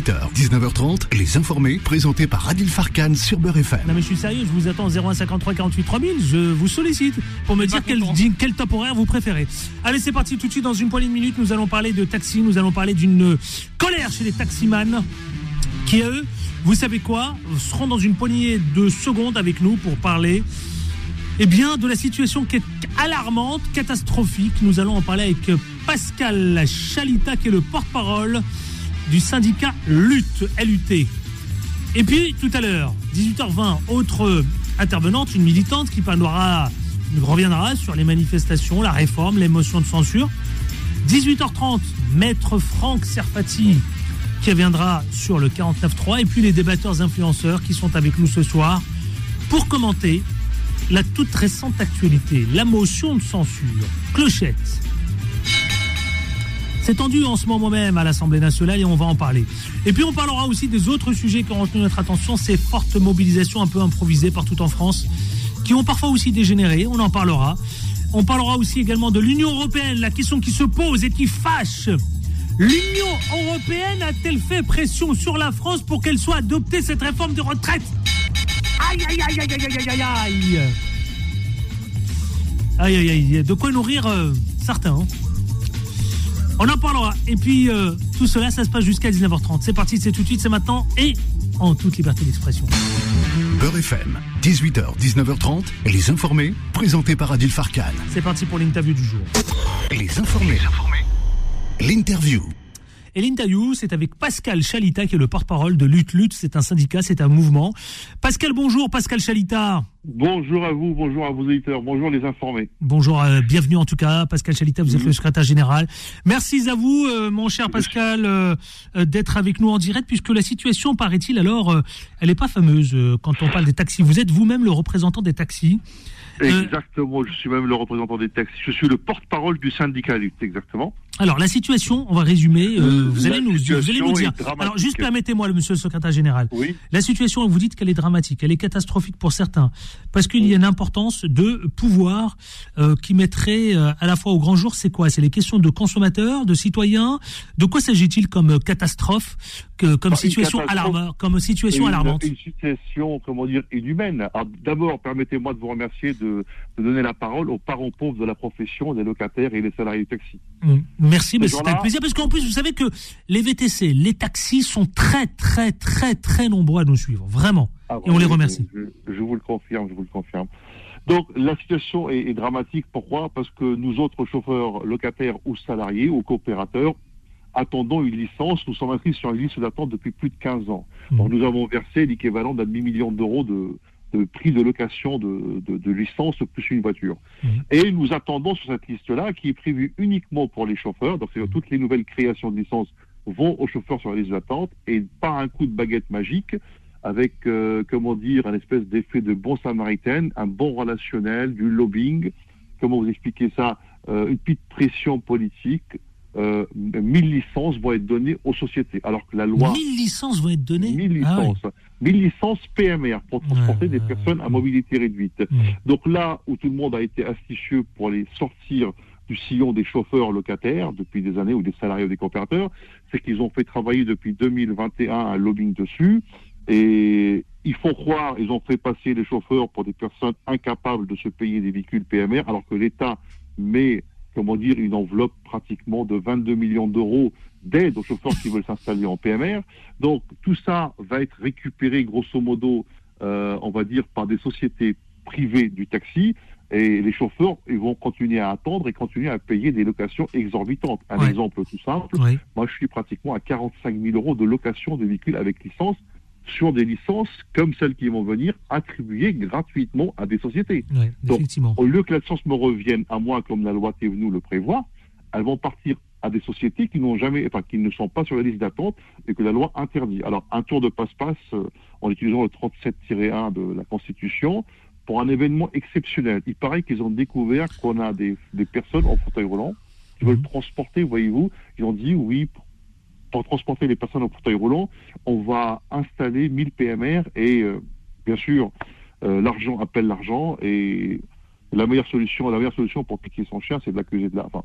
18h, 19h30, Les Informés, présentés par Adil Farkan sur Beurre FM. Non mais je suis sérieux, je vous attends 0153 48 3000, je vous sollicite pour me dire quel, quel top horaire vous préférez. Allez c'est parti tout de suite, dans une poignée de minutes, nous allons parler de taxi, nous allons parler d'une colère chez les taximans qui eux, vous savez quoi, seront dans une poignée de secondes avec nous pour parler eh bien, de la situation qui est alarmante, catastrophique. Nous allons en parler avec Pascal Chalita, qui est le porte-parole du syndicat LUT, LUT. Et puis, tout à l'heure, 18h20, autre intervenante, une militante qui parlera, reviendra sur les manifestations, la réforme, les motions de censure. 18h30, maître Franck Serpati qui reviendra sur le 49.3 et puis les débatteurs influenceurs qui sont avec nous ce soir pour commenter la toute récente actualité, la motion de censure, clochette. C'est tendu en ce moment même à l'Assemblée nationale et on va en parler. Et puis on parlera aussi des autres sujets qui ont retenu notre attention, ces fortes mobilisations un peu improvisées partout en France, qui ont parfois aussi dégénéré, on en parlera. On parlera aussi également de l'Union européenne, la question qui se pose et qui fâche. L'Union européenne a-t-elle fait pression sur la France pour qu'elle soit adoptée cette réforme de retraite? Aïe, aïe, aïe, aïe, aïe, aïe, aïe, aïe. Aïe, aïe, aïe. De quoi nourrir euh, certains. Hein. On en parlera. Et puis, euh, tout cela, ça se passe jusqu'à 19h30. C'est parti, c'est tout de suite, c'est maintenant et en toute liberté d'expression. Beurre FM, 18h, 19h30, les informés, présentés par Adil Farkan. C'est parti pour l'interview du jour. Les informés. L'interview. Et l'interview, c'est avec Pascal Chalita, qui est le porte-parole de Lutte Lutte. C'est un syndicat, c'est un mouvement. Pascal, bonjour. Pascal Chalita. Bonjour à vous, bonjour à vos éditeurs, bonjour les informés. Bonjour, euh, bienvenue en tout cas. Pascal Chalita, vous êtes le secrétaire général. Merci à vous, euh, mon cher Pascal, euh, d'être avec nous en direct, puisque la situation, paraît-il, alors, elle n'est pas fameuse quand on parle des taxis. Vous êtes vous-même le représentant des taxis. Exactement, je suis même le représentant des taxis. Je suis le porte-parole du syndicat lutte, exactement. Alors la situation, on va résumer. Euh, vous, allez nous, vous allez nous dire. Alors juste permettez-moi, le monsieur le secrétaire général. Oui. La situation, vous dites qu'elle est dramatique, elle est catastrophique pour certains, parce qu'il y a une importance de pouvoir euh, qui mettrait euh, à la fois au grand jour. C'est quoi? C'est les questions de consommateurs, de citoyens. De quoi s'agit-il comme catastrophe, que, comme, situation alarmante, comme situation alarmante? Une situation, comment dire, inhumaine. D'abord, permettez-moi de vous remercier de, de, donner la parole aux parents pauvres de la profession des locataires et des salariés de taxi. Mmh. Merci, mais c'est un plaisir parce qu'en plus, vous savez que les VTC, les taxis sont très, très, très, très nombreux à nous suivre, vraiment. Ah et on les remercie. Je, vous le confirme, je vous le confirme. Donc la situation est, dramatique. Pourquoi? Parce que nous autres chauffeurs locataires ou salariés ou coopérateurs attendons une licence. Nous sommes inscrits sur une liste d'attente depuis plus de 15 ans. Mmh. nous avons versé l'équivalent d'un demi-million d'euros de, de prix de location de, de, licence plus une voiture. Mmh. Et nous attendons sur cette liste-là, qui est prévue uniquement pour les chauffeurs, donc mmh. toutes les nouvelles créations de licences vont aux chauffeurs sur la liste d'attente, et par un coup de baguette magique, avec, euh, comment dire, un espèce d'effet de bon samaritaine, un bon relationnel, du lobbying, comment vous expliquez ça, euh, une petite pression politique, euh, 1000 licences vont être données aux sociétés. Alors que la loi. 1000 licences vont être données 1000 ah licences. 1000 licences PMR pour transporter des personnes à mobilité réduite. Donc là où tout le monde a été astucieux pour les sortir du sillon des chauffeurs locataires depuis des années ou des salariés ou des coopérateurs, c'est qu'ils ont fait travailler depuis 2021 un lobbying dessus. Et ils font croire, ils ont fait passer les chauffeurs pour des personnes incapables de se payer des véhicules PMR, alors que l'État met comment dire, une enveloppe pratiquement de 22 millions d'euros d'aide aux chauffeurs qui veulent s'installer en PMR. Donc tout ça va être récupéré grosso modo, euh, on va dire, par des sociétés privées du taxi. Et les chauffeurs, ils vont continuer à attendre et continuer à payer des locations exorbitantes. Un exemple tout simple, moi je suis pratiquement à 45 000 euros de location de véhicules avec licence sur des licences comme celles qui vont venir attribuées gratuitement à des sociétés. Donc, au lieu que la licence me revienne à moi comme la loi Thévenoud le prévoit, elles vont partir à des sociétés qui n'ont jamais, enfin, qui ne sont pas sur la liste d'attente et que la loi interdit. Alors, un tour de passe-passe euh, en utilisant le 37-1 de la Constitution pour un événement exceptionnel. Il paraît qu'ils ont découvert qu'on a des, des, personnes en fauteuil roulant qui veulent mhm. transporter, voyez-vous, ils ont dit oui, pour transporter les personnes en fauteuil roulant, on va installer 1000 PMR et euh, bien sûr, euh, l'argent appelle l'argent et la meilleure solution, la meilleure solution pour piquer son chien, c'est de l'accuser de la, enfin,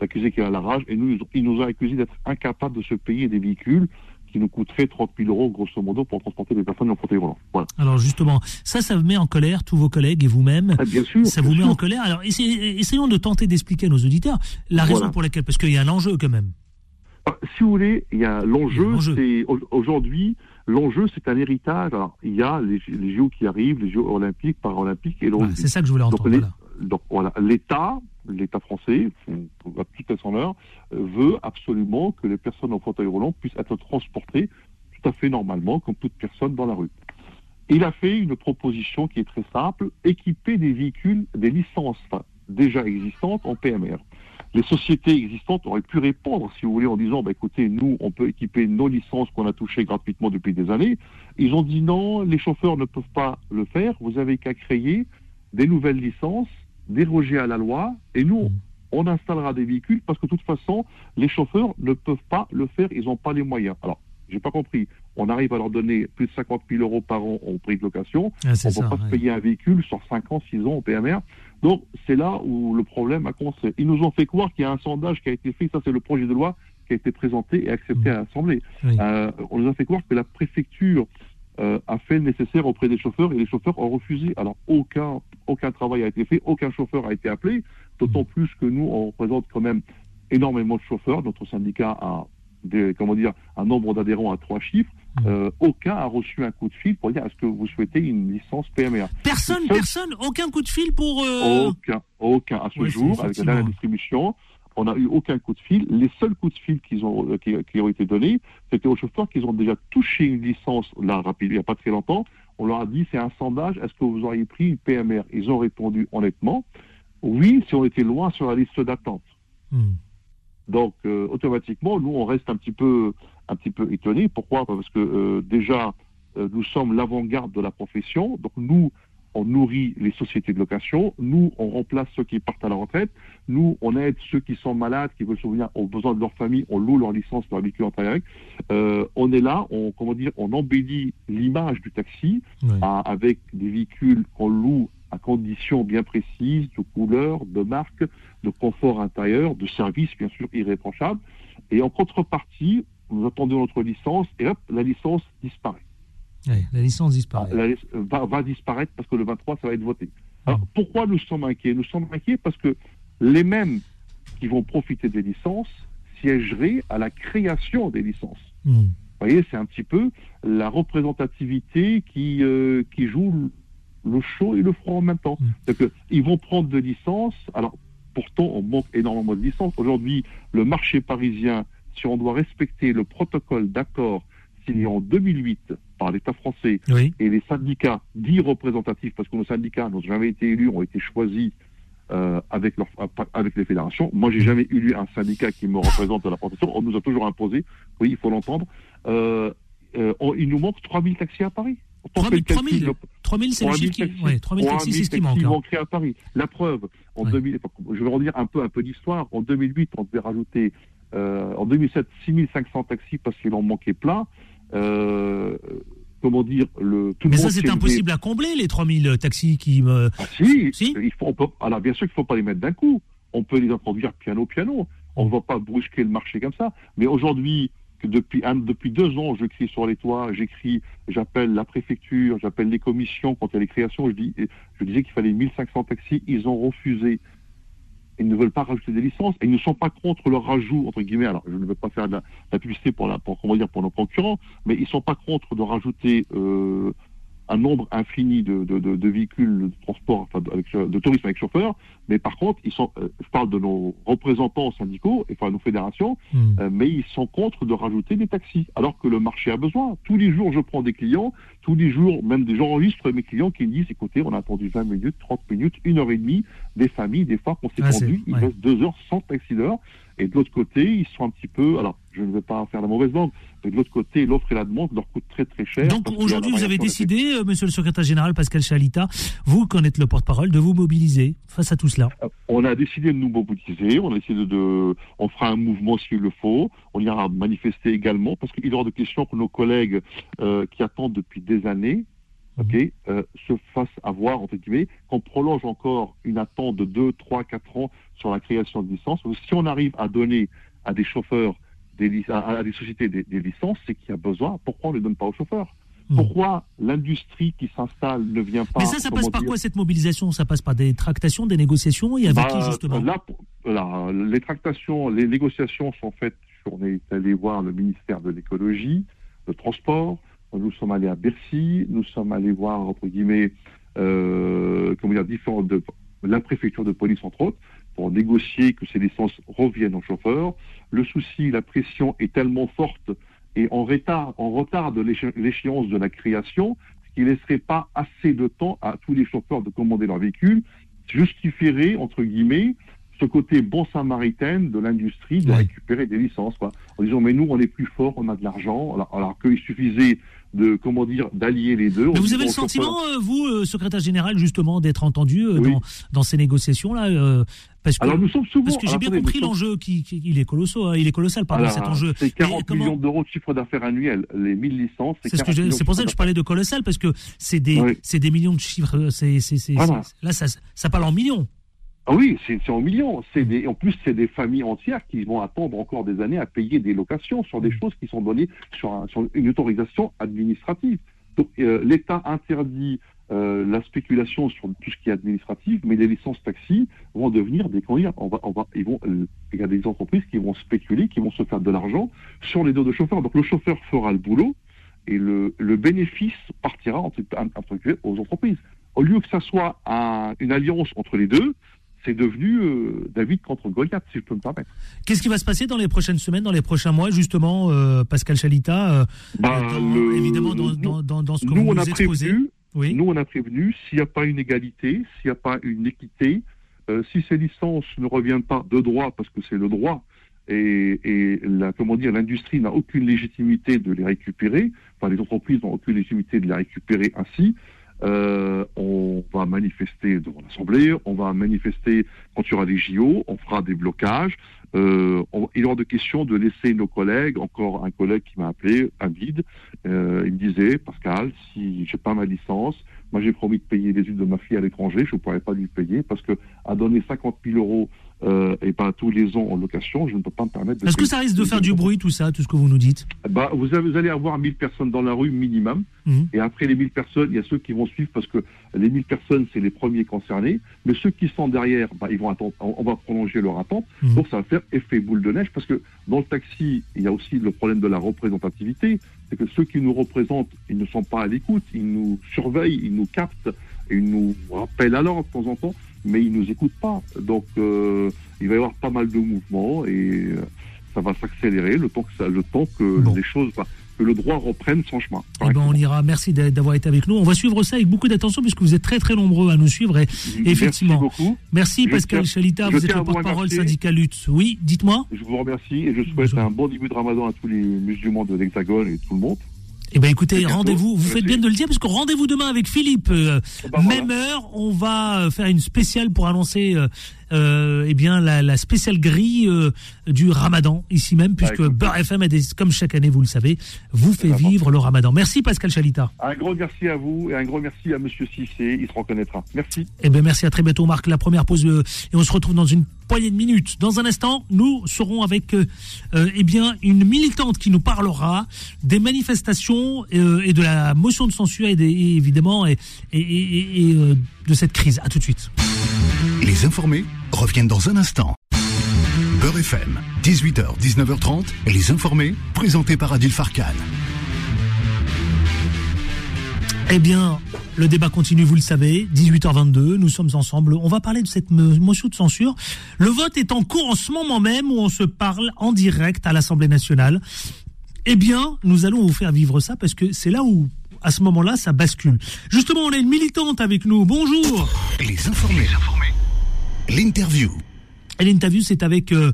d'accuser qu'il a la rage. Et nous, il nous a accusé d'être incapables de se payer des véhicules qui nous coûterait 30 000 euros, grosso modo, pour transporter des personnes en fauteuil roulant. Voilà. Alors justement, ça, ça met en colère tous vos collègues et vous-même. Ah, bien sûr. Ça vous met en colère. Alors essayons de tenter d'expliquer à nos auditeurs la raison pour laquelle, parce qu'il y a un enjeu quand même. Ah, si vous voulez, il y a l'enjeu, c'est aujourd'hui, l'enjeu, c'est un héritage. Alors, il y a les, les JO qui arrivent, les Jeux olympiques, paralympiques et l'Olympique. c'est ça que je voulais entendre. Donc, voilà, l'État, français, à tout à son heure, veut absolument que les personnes en fauteuil roulant puissent être transportées tout à fait normalement, comme toute personne dans la rue. Il a fait une proposition qui est très simple, équiper des véhicules, des licences déjà existantes en PMR. Les sociétés existantes auraient pu répondre, si vous voulez, en disant, bah, écoutez, nous, on peut équiper nos licences qu'on a touchées gratuitement depuis des années. Ils ont dit non, les chauffeurs ne peuvent pas le faire, vous avez qu'à créer des nouvelles licences déroger à la loi et nous, mm. on installera des véhicules parce que de toute façon, les chauffeurs ne peuvent pas le faire, ils n'ont pas les moyens. Alors, j'ai pas compris. On arrive à leur donner plus de 50 000 euros par an en prix de location. Ah, on ne peut pas se payer un véhicule sur 5 ans, 6 ans au PMR. Donc, c'est là où le problème a commencé. Ils nous ont fait croire qu'il y a un sondage qui a été fait. Ça, c'est le projet de loi qui a été présenté et accepté mm. à l'Assemblée. Euh, on nous a fait croire que la préfecture euh, a fait le nécessaire auprès des chauffeurs et les chauffeurs ont refusé. Alors aucun, aucun travail a été fait, aucun chauffeur a été appelé, d'autant plus que nous, on représente quand même énormément de chauffeurs. Notre syndicat a des, comment dire, un nombre d'adhérents à trois chiffres. Euh, aucun a reçu un coup de fil pour dire est-ce que vous souhaitez une licence PMR Personne, personne, aucun coup de fil pour. Euh, aucun, aucun à ce jour, avec la distribution on n'a eu aucun coup de fil. Les seuls coups de fil qu'ils ont, euh, qui, ont été donnés, c'était aux chauffeurs qui ont déjà touché une licence, là, rapide, il n'y a pas très longtemps. On leur a dit, c'est un sondage, est-ce que vous auriez pris une PMR Ils ont répondu honnêtement, oui, si on était loin sur la liste d'attente. Hmm. Donc, euh, automatiquement, nous, on reste un petit peu, un petit peu étonnés. Pourquoi? Parce que euh, déjà, nous sommes l'avant-garde de la profession. Donc, nous, on nourrit les sociétés de location, nous, on remplace ceux qui partent à la retraite, nous, on aide ceux qui sont malades, qui veulent souvenir, ont besoin de leur famille, on loue leur licence, leur véhicule en euh, on est là, on, comment dire, on embellit l'image du taxi avec des véhicules qu'on loue à conditions bien précises, de couleur, de marque, de confort intérieur, de service, bien sûr, irréprochable. Et en contrepartie, nous attendons notre licence et hop, la licence disparaît la licence disparaît. va, disparaître parce que le 23, ça va être voté. Alors, pourquoi nous sommes inquiets? Nous sommes inquiets parce que les mêmes qui vont profiter des licences siégeraient à la création des licences. Hmm. Vous voyez, c'est un petit peu la représentativité qui, euh, qui joue le chaud et le froid en même temps. Hmm. Ils vont prendre des licences. Alors, pourtant, on manque énormément de licences. Aujourd'hui, le marché parisien, si on doit respecter le protocole d'accord signé en 2008 par l'État français et les syndicats dits représentatifs, parce que nos syndicats n'ont jamais été élus, ont été choisis euh, avec, leur, avec les fédérations. Moi, j'ai jamais eu un syndicat qui me représente à la profession. On nous a toujours imposé, oui, il faut l'entendre. Euh, euh, il nous manque 3000 taxis à Paris. 3000, 3000 c'est le chiffre qui... Ouais, 3000 taxis, c'est ce qui manque. Hein. à Paris. La preuve, en 2000, je vais redire un peu, un peu d'histoire. En 2008, on devait rajouter, en 2007, 6500 taxis parce qu'il en manquait plein. Euh, comment dire, le tout Mais ça, c'est impossible à combler, les 3000 taxis qui me. Ah, si, Il faut, alors bien sûr qu'il ne faut pas les mettre d'un coup. On peut les introduire piano, piano. On ne va pas brusquer le marché comme ça. Mais aujourd'hui, depuis, depuis deux ans, je crie sur les toits, j'écris, j'appelle la préfecture, j'appelle les commissions quand il y a les créations. Je, dis, je disais qu'il fallait 1500 taxis. Ils ont refusé ils ne veulent pas rajouter des licences et ils ne sont pas contre le rajout entre guillemets. Alors je ne veux pas faire de la, publicité pour la, pour, dire pour nos concurrents, mais ils ne sont pas contre de rajouter euh, un nombre infini de, de, véhicules de transport, enfin de, de, tourisme avec chauffeur, mais par contre, ils sont, euh, je parle de nos représentants syndicaux, enfin nos fédérations, hmm. euh, mais ils sont contre de rajouter des taxis, alors que le marché a besoin. Tous les jours, je prends des clients, tous les jours, même des j'enregistre mes clients qui me disent, écoutez, on a attendu 20 minutes, 30 minutes, une heure et demie, des familles, des fois qu'on s'est ah, tendu, il reste deux heures sans taxi d'heure, et de l'autre côté, ils sont un petit peu, alors je ne vais pas faire la mauvaise langue, mais de l'autre côté, l'offre et la demande leur coûtent très très cher. Donc aujourd'hui, vous avez décidé, euh, monsieur le secrétaire général Pascal Chalita, vous connaissez le porte-parole, de vous mobiliser face à tout cela. Euh, on a décidé de nous mobiliser, on a décidé de, on fera un mouvement s'il le faut, on ira manifester également, parce qu'il est hors de question que nos collègues euh, qui attendent depuis des années, ok, euh, se fasse avoir, entre guillemets, qu'on prolonge encore une attente de 2, 3, 4 ans sur la création de licence. Si on arrive à donner à des chauffeurs des, à, des sociétés des, licences, c'est qu'il y a besoin. Pourquoi on ne les donne pas aux chauffeurs? Hmm. Pourquoi l'industrie qui s'installe ne vient pas Mais ça, ça passe par dire, quoi cette mobilisation? Ça passe par des tractations, des négociations? Et avec bah, qui justement? là, les tractations, les négociations sont faites. On est allé voir le ministère de l'écologie, le transport. Nous sommes allés à Bercy. Nous sommes allés voir entre guillemets, euh, comment dire, différentes de la préfecture de police entre autres, pour négocier que ces licences reviennent aux chauffeurs. Le souci, la pression est tellement forte et en retard, en retard de l'éche- l'échéance de la création, ce qui laisserait pas assez de temps à tous les chauffeurs de commander leur véhicule, justifierait, entre guillemets, ce côté bon samaritain de l'industrie de récupérer des licences, quoi. En disant, mais nous, on est plus fort, on a de l'argent, alors, alors qu'il suffisait de, comment dire, d'allier les deux. Mais vous avez le sentiment, euh, vous, euh, secrétaire général, justement, d'être entendu euh, Oui. dans, dans ces négociations-là euh, Parce que, Alors, nous sommes souvent. parce que j'ai bien compris sommes- l'enjeu, qui, qui- il, est colossal, hein, il est colossal, pardon, Alors, cet enjeu. C'est 40 Mais comment- millions d'euros de chiffre d'affaires annuel. Les 1000 licences, C'est ce que 40 j'ai- millions c'est pour ça que je parlais de colossal, parce que c'est des, Oui. c'est des millions de chiffres. c'est c'est- c'est- Voilà. c'est- là, ça, ça parle en millions. Ah oui, c'est en millions. Des, en plus, c'est des familles entières qui vont attendre encore des années à payer des locations sur des choses qui sont données sur, un- sur une autorisation administrative. Donc, euh, l'État interdit euh, la spéculation sur tout ce qui est administratif, mais les licences taxi vont devenir des on va, on va, ils vont, euh, il y a des entreprises qui vont spéculer, qui vont se faire de l'argent sur les dos de chauffeurs. Donc, le chauffeur fera le boulot et le, le bénéfice partira entre, entre aux entreprises. Au lieu que ça soit un- une alliance entre les deux, c'est devenu euh, David contre Goliath, si je peux me permettre. Qu'est-ce qui va se passer dans les prochaines semaines, dans les prochains mois, justement, euh, Pascal Chalita, euh, Bah, dans- le- évidemment, dans, nous- dans, dans, dans ce que nous, vous on nous a exposez. prévenu, Oui. nous, on a prévenu, s'il n'y a pas une égalité, s'il n'y a pas une équité, si ces licences ne reviennent pas de droit, parce que c'est le droit, et, et la, comment dire, l'industrie n'a aucune légitimité de les récupérer, enfin, les entreprises n'ont aucune légitimité de les récupérer ainsi, euh, on va manifester devant l'Assemblée, on va manifester quand il y aura des JO, on fera des blocages. Euh, il est hors de question de laisser nos collègues, encore un collègue qui m'a appelé, Abid, euh, il me disait, Pascal, si j'ai pas ma licence, moi j'ai promis de payer les études de ma fille à l'étranger, je ne pourrais pas lui payer parce que à donner 50 000 euros euh, et pas tous les ans en location, je ne peux pas me permettre de Est-ce que ça risque de faire du bruit, tout ça, tout ce que vous nous dites bah, vous, avez- vous allez avoir 1000 personnes dans la rue minimum. Mhm. Et après les 1000 personnes, il y a ceux qui vont suivre parce que les 1000 personnes, c'est les premiers concernés. Mais ceux qui sont derrière, bah, ils vont attendre, on, on va prolonger leur attente. Mhm. Donc ça va faire effet boule de neige parce que dans le taxi, il y a aussi le problème de la représentativité. C'est que ceux qui nous représentent, ils ne sont pas à l'écoute. Ils nous surveillent, ils nous captent, et ils nous rappellent à l'ordre de temps en temps, mais ils nous écoutent pas. Donc euh, il va y avoir pas mal de mouvements et euh, ça va s'accélérer le temps que ça, le temps que Bon. les choses, bah, que le droit reprenne son chemin. Eh ben, on ira. Merci d'a- d'avoir été avec nous. On va suivre ça avec beaucoup d'attention puisque vous êtes très très nombreux à nous suivre. Et effectivement. Merci beaucoup. merci Je Pascal tiens- Chalita, vous êtes le porte-parole syndicat lutte. Oui, dites-moi. Je vous remercie et je souhaite Bonjour. un bon début de ramadan à tous les musulmans de l'Hexagone et tout le monde. Eh ben écoutez, rendez-vous. Vous faites bien de le dire parce que rendez-vous demain avec Philippe. Euh, voilà. même heure, on va euh, faire une spéciale pour annoncer euh, euh, eh bien la, la spéciale grille euh, du Ramadan ici même puisque écoute. Beurre FM a des, comme chaque année vous le savez, vous fait vivre le Ramadan. Merci Pascal Chalita. Un gros merci à vous et un gros merci à Monsieur Cissé, il se reconnaîtra. Merci. Eh ben merci à très bientôt. Marque la première pause euh, et on se retrouve dans une poignée de minutes. Dans un instant, nous serons avec euh, euh, eh bien une militante qui nous parlera des manifestations euh, et de la motion de censure et, des, et évidemment et, et- et- et, euh, de cette crise. À tout de suite. Les informés reviennent dans un instant. Beurre FM, 18h, 19h30, les informés, présentés par Adil Farkan. Eh bien, le débat continue, vous le savez, 18h22, nous sommes ensemble. On va parler de cette mo- motion de censure. Le vote est en cours en ce moment même où on se parle en direct à l'Assemblée nationale. Eh bien, nous allons vous faire vivre ça parce que c'est là où, à ce moment-là, ça bascule. Justement, on a une militante avec nous. Bonjour. Les informés. L'interview. Et l'interview, c'est avec euh,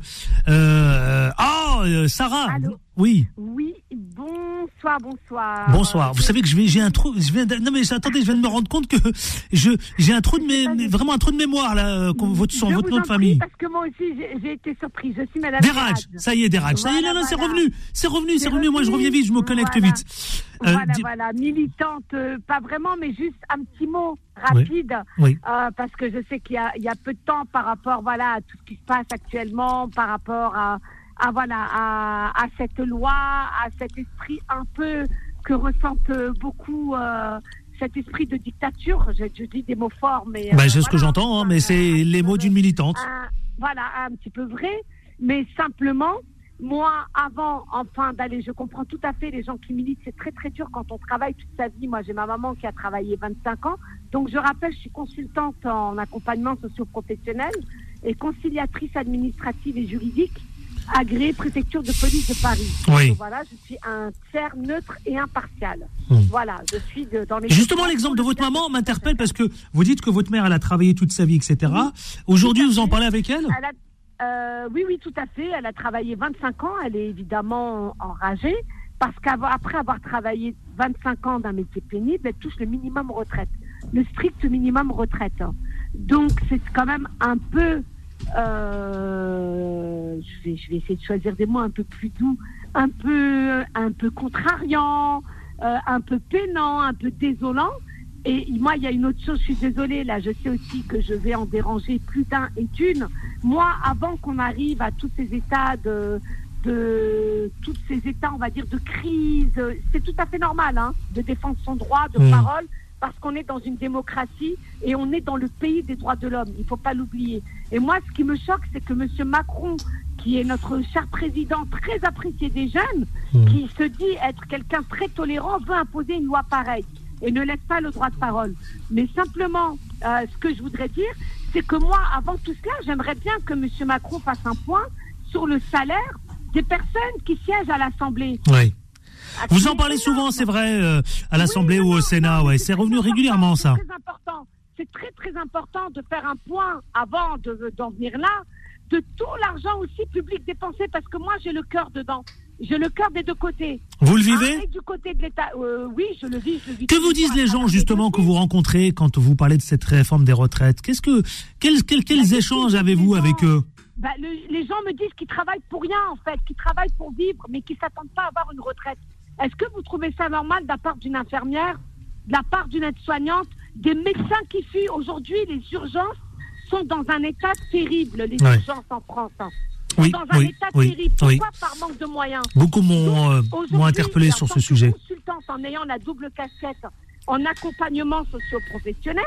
euh, ah euh, Sarah. Allô Oui. Oui, bonsoir, bonsoir. Bonsoir. Vous savez que je vais, j'ai un trou. Je viens de- non mais attendez, je viens de me rendre compte que je, j'ai un trou de mé- vraiment un trou de mémoire là. euh, votre son, votre nom de famille. Parce que moi aussi, j'ai été surprise. Je suis Madame. Deraj. Ça y est, Deraj. Ça y est, Voilà, non, non, c'est voilà. revenu. C'est revenu, c'est revenu. Moi, je reviens vite, je me connecte Voilà. vite. Euh, Voilà, di- voilà, militante, euh, pas vraiment, mais juste un petit mot rapide, Oui. euh, parce que je sais qu'il y, a- il y a peu de temps par rapport, voilà, à tout ce qui se passe actuellement, par rapport à à voilà à, cette loi, à cet esprit un peu que ressentent beaucoup euh, cet esprit de dictature. Je, dis des mots forts, mais bah, c'est ce que j'entends, hein, mais c'est les mots d'une militante. voilà, un petit peu vrai, mais simplement moi, avant, enfin, d'aller, je comprends tout à fait les gens qui militent, c'est très très dur quand on travaille toute sa vie. Moi, j'ai ma maman qui a travaillé 25 ans. Donc, je rappelle, je suis consultante en accompagnement socio-professionnel et conciliatrice administrative et juridique agréée préfecture de police de Paris. Oui. voilà, je suis un tiers neutre et impartial. Hmm. Voilà, je suis dans les. Justement, l'exemple de votre maman m'interpelle parce que vous dites que votre mère, elle a travaillé toute sa vie, etc. Aujourd'hui, vous en parlez avec elle, euh, oui, oui, tout à fait. Elle a travaillé 25 ans. Elle est évidemment enragée parce qu'après avoir travaillé 25 ans d'un métier pénible, elle touche le minimum retraite, le strict minimum retraite. Donc c'est quand même un peu, euh, je, vais, je vais essayer de choisir des mots un peu plus doux, un peu, un peu contrariant, euh, un peu peinant, un peu désolant. Et moi, il y a une autre chose, je suis désolée, là, je sais aussi que je vais en déranger plus d'un et d'une. Moi, avant qu'on arrive à tous ces états de, de tous ces états, on va dire, de crise, c'est tout à fait normal hein, de défendre son droit de mmh. parole parce qu'on est dans une démocratie et on est dans le pays des droits de l'homme. Il ne faut pas l'oublier. Et moi, ce qui me choque, c'est que M. Macron, qui est notre cher président très apprécié des jeunes, mmh. qui se dit être quelqu'un très tolérant, veut imposer une loi pareille et ne laisse pas le droit de parole. Mais simplement, euh, ce que je voudrais dire, c'est que moi, avant tout cela, j'aimerais bien que M. Macron fasse un point sur le salaire des personnes qui siègent à l'Assemblée. Oui. Vous en parlez souvent, c'est vrai, euh, à l'Assemblée ou au Sénat, ouais. C'est revenu régulièrement, ça. C'est très important. C'est très, très important de faire un point avant d'en venir là, de tout l'argent aussi public dépensé, parce que moi, j'ai le cœur dedans. J'ai le cœur des deux côtés. Vous le vivez ah, Du côté de l'État, euh, oui, je le vis. que vous disent les gens justement que vous rencontrez quand vous parlez de cette réforme des retraites? Qu'est-ce que quels, quels, échanges avez-vous avec eux? bah, Les gens me disent qu'ils travaillent pour rien en fait, qu'ils travaillent pour vivre, mais qu'ils s'attendent pas à avoir une retraite. Est-ce que vous trouvez ça normal de la part d'une infirmière, de la part d'une aide-soignante, des médecins qui fuient aujourd'hui les urgences sont dans un état terrible, les urgences en France. Hein oui, dans un état oui, terrible. Pourquoi par manque de moyens Beaucoup m'ont euh, interpellé sur ce sujet. Consultante, en ayant la double casquette en accompagnement socio-professionnel,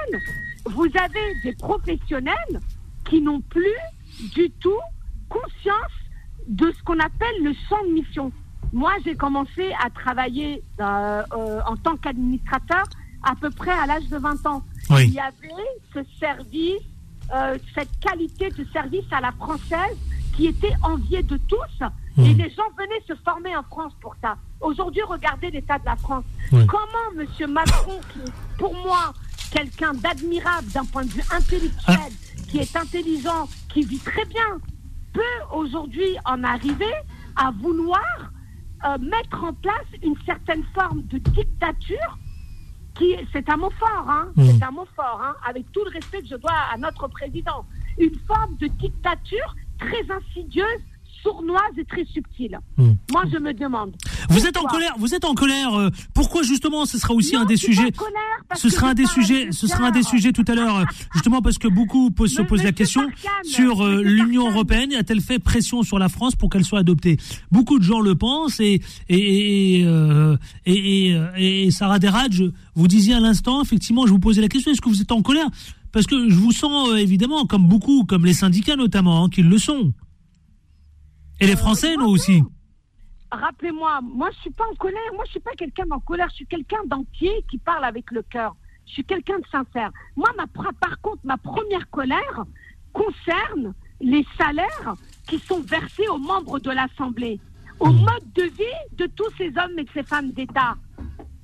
vous avez des professionnels qui n'ont plus du tout conscience de ce qu'on appelle le champ de mission. Moi, j'ai commencé à travailler euh, euh, en tant qu'administrateur à peu près à l'âge de 20 ans. Il y avait ce service, cette qualité de service à la française qui était envié de tous. Et hmm. les gens venaient se former en France pour ça. Aujourd'hui, regardez l'état de la France. Comment M. Macron, qui est pour moi quelqu'un d'admirable d'un point de vue intellectuel, ah. qui est intelligent, qui vit très bien, peut aujourd'hui en arriver à vouloir euh, mettre en place une certaine forme de dictature qui, c'est un mot fort, hein, hmm. c'est un mot fort, hein, avec tout le respect que je dois à notre président, une forme de dictature très insidieuse, sournoise et très subtile. Hmm. Moi, je me demande. Vous êtes en colère. Vous êtes en colère. Euh, pourquoi justement Ce sera aussi un des sujets. ce sera un des sujets. Ce sera un des sujets tout à l'heure, euh, justement parce que beaucoup se posent la question sur euh, l'Union européenne. A-t-elle fait pression sur la France pour qu'elle soit adoptée? Beaucoup de gens le pensent et et et, et, et Sarah Deraj, vous disiez à l'instant, effectivement, je vous posais la question. Est-ce que vous êtes en colère? Parce que je vous sens euh, évidemment, comme beaucoup, comme les syndicats notamment, hein, qu'ils le sont. Et les Français, nous aussi. Rappelez-moi, moi je suis pas en colère, moi je suis pas quelqu'un en colère, je suis quelqu'un d'entier qui parle avec le cœur. Je suis quelqu'un de sincère. Moi, ma, par contre, ma première colère concerne les salaires qui sont versés aux membres de l'Assemblée, au mmh. mode de vie de tous ces hommes et de ces femmes d'État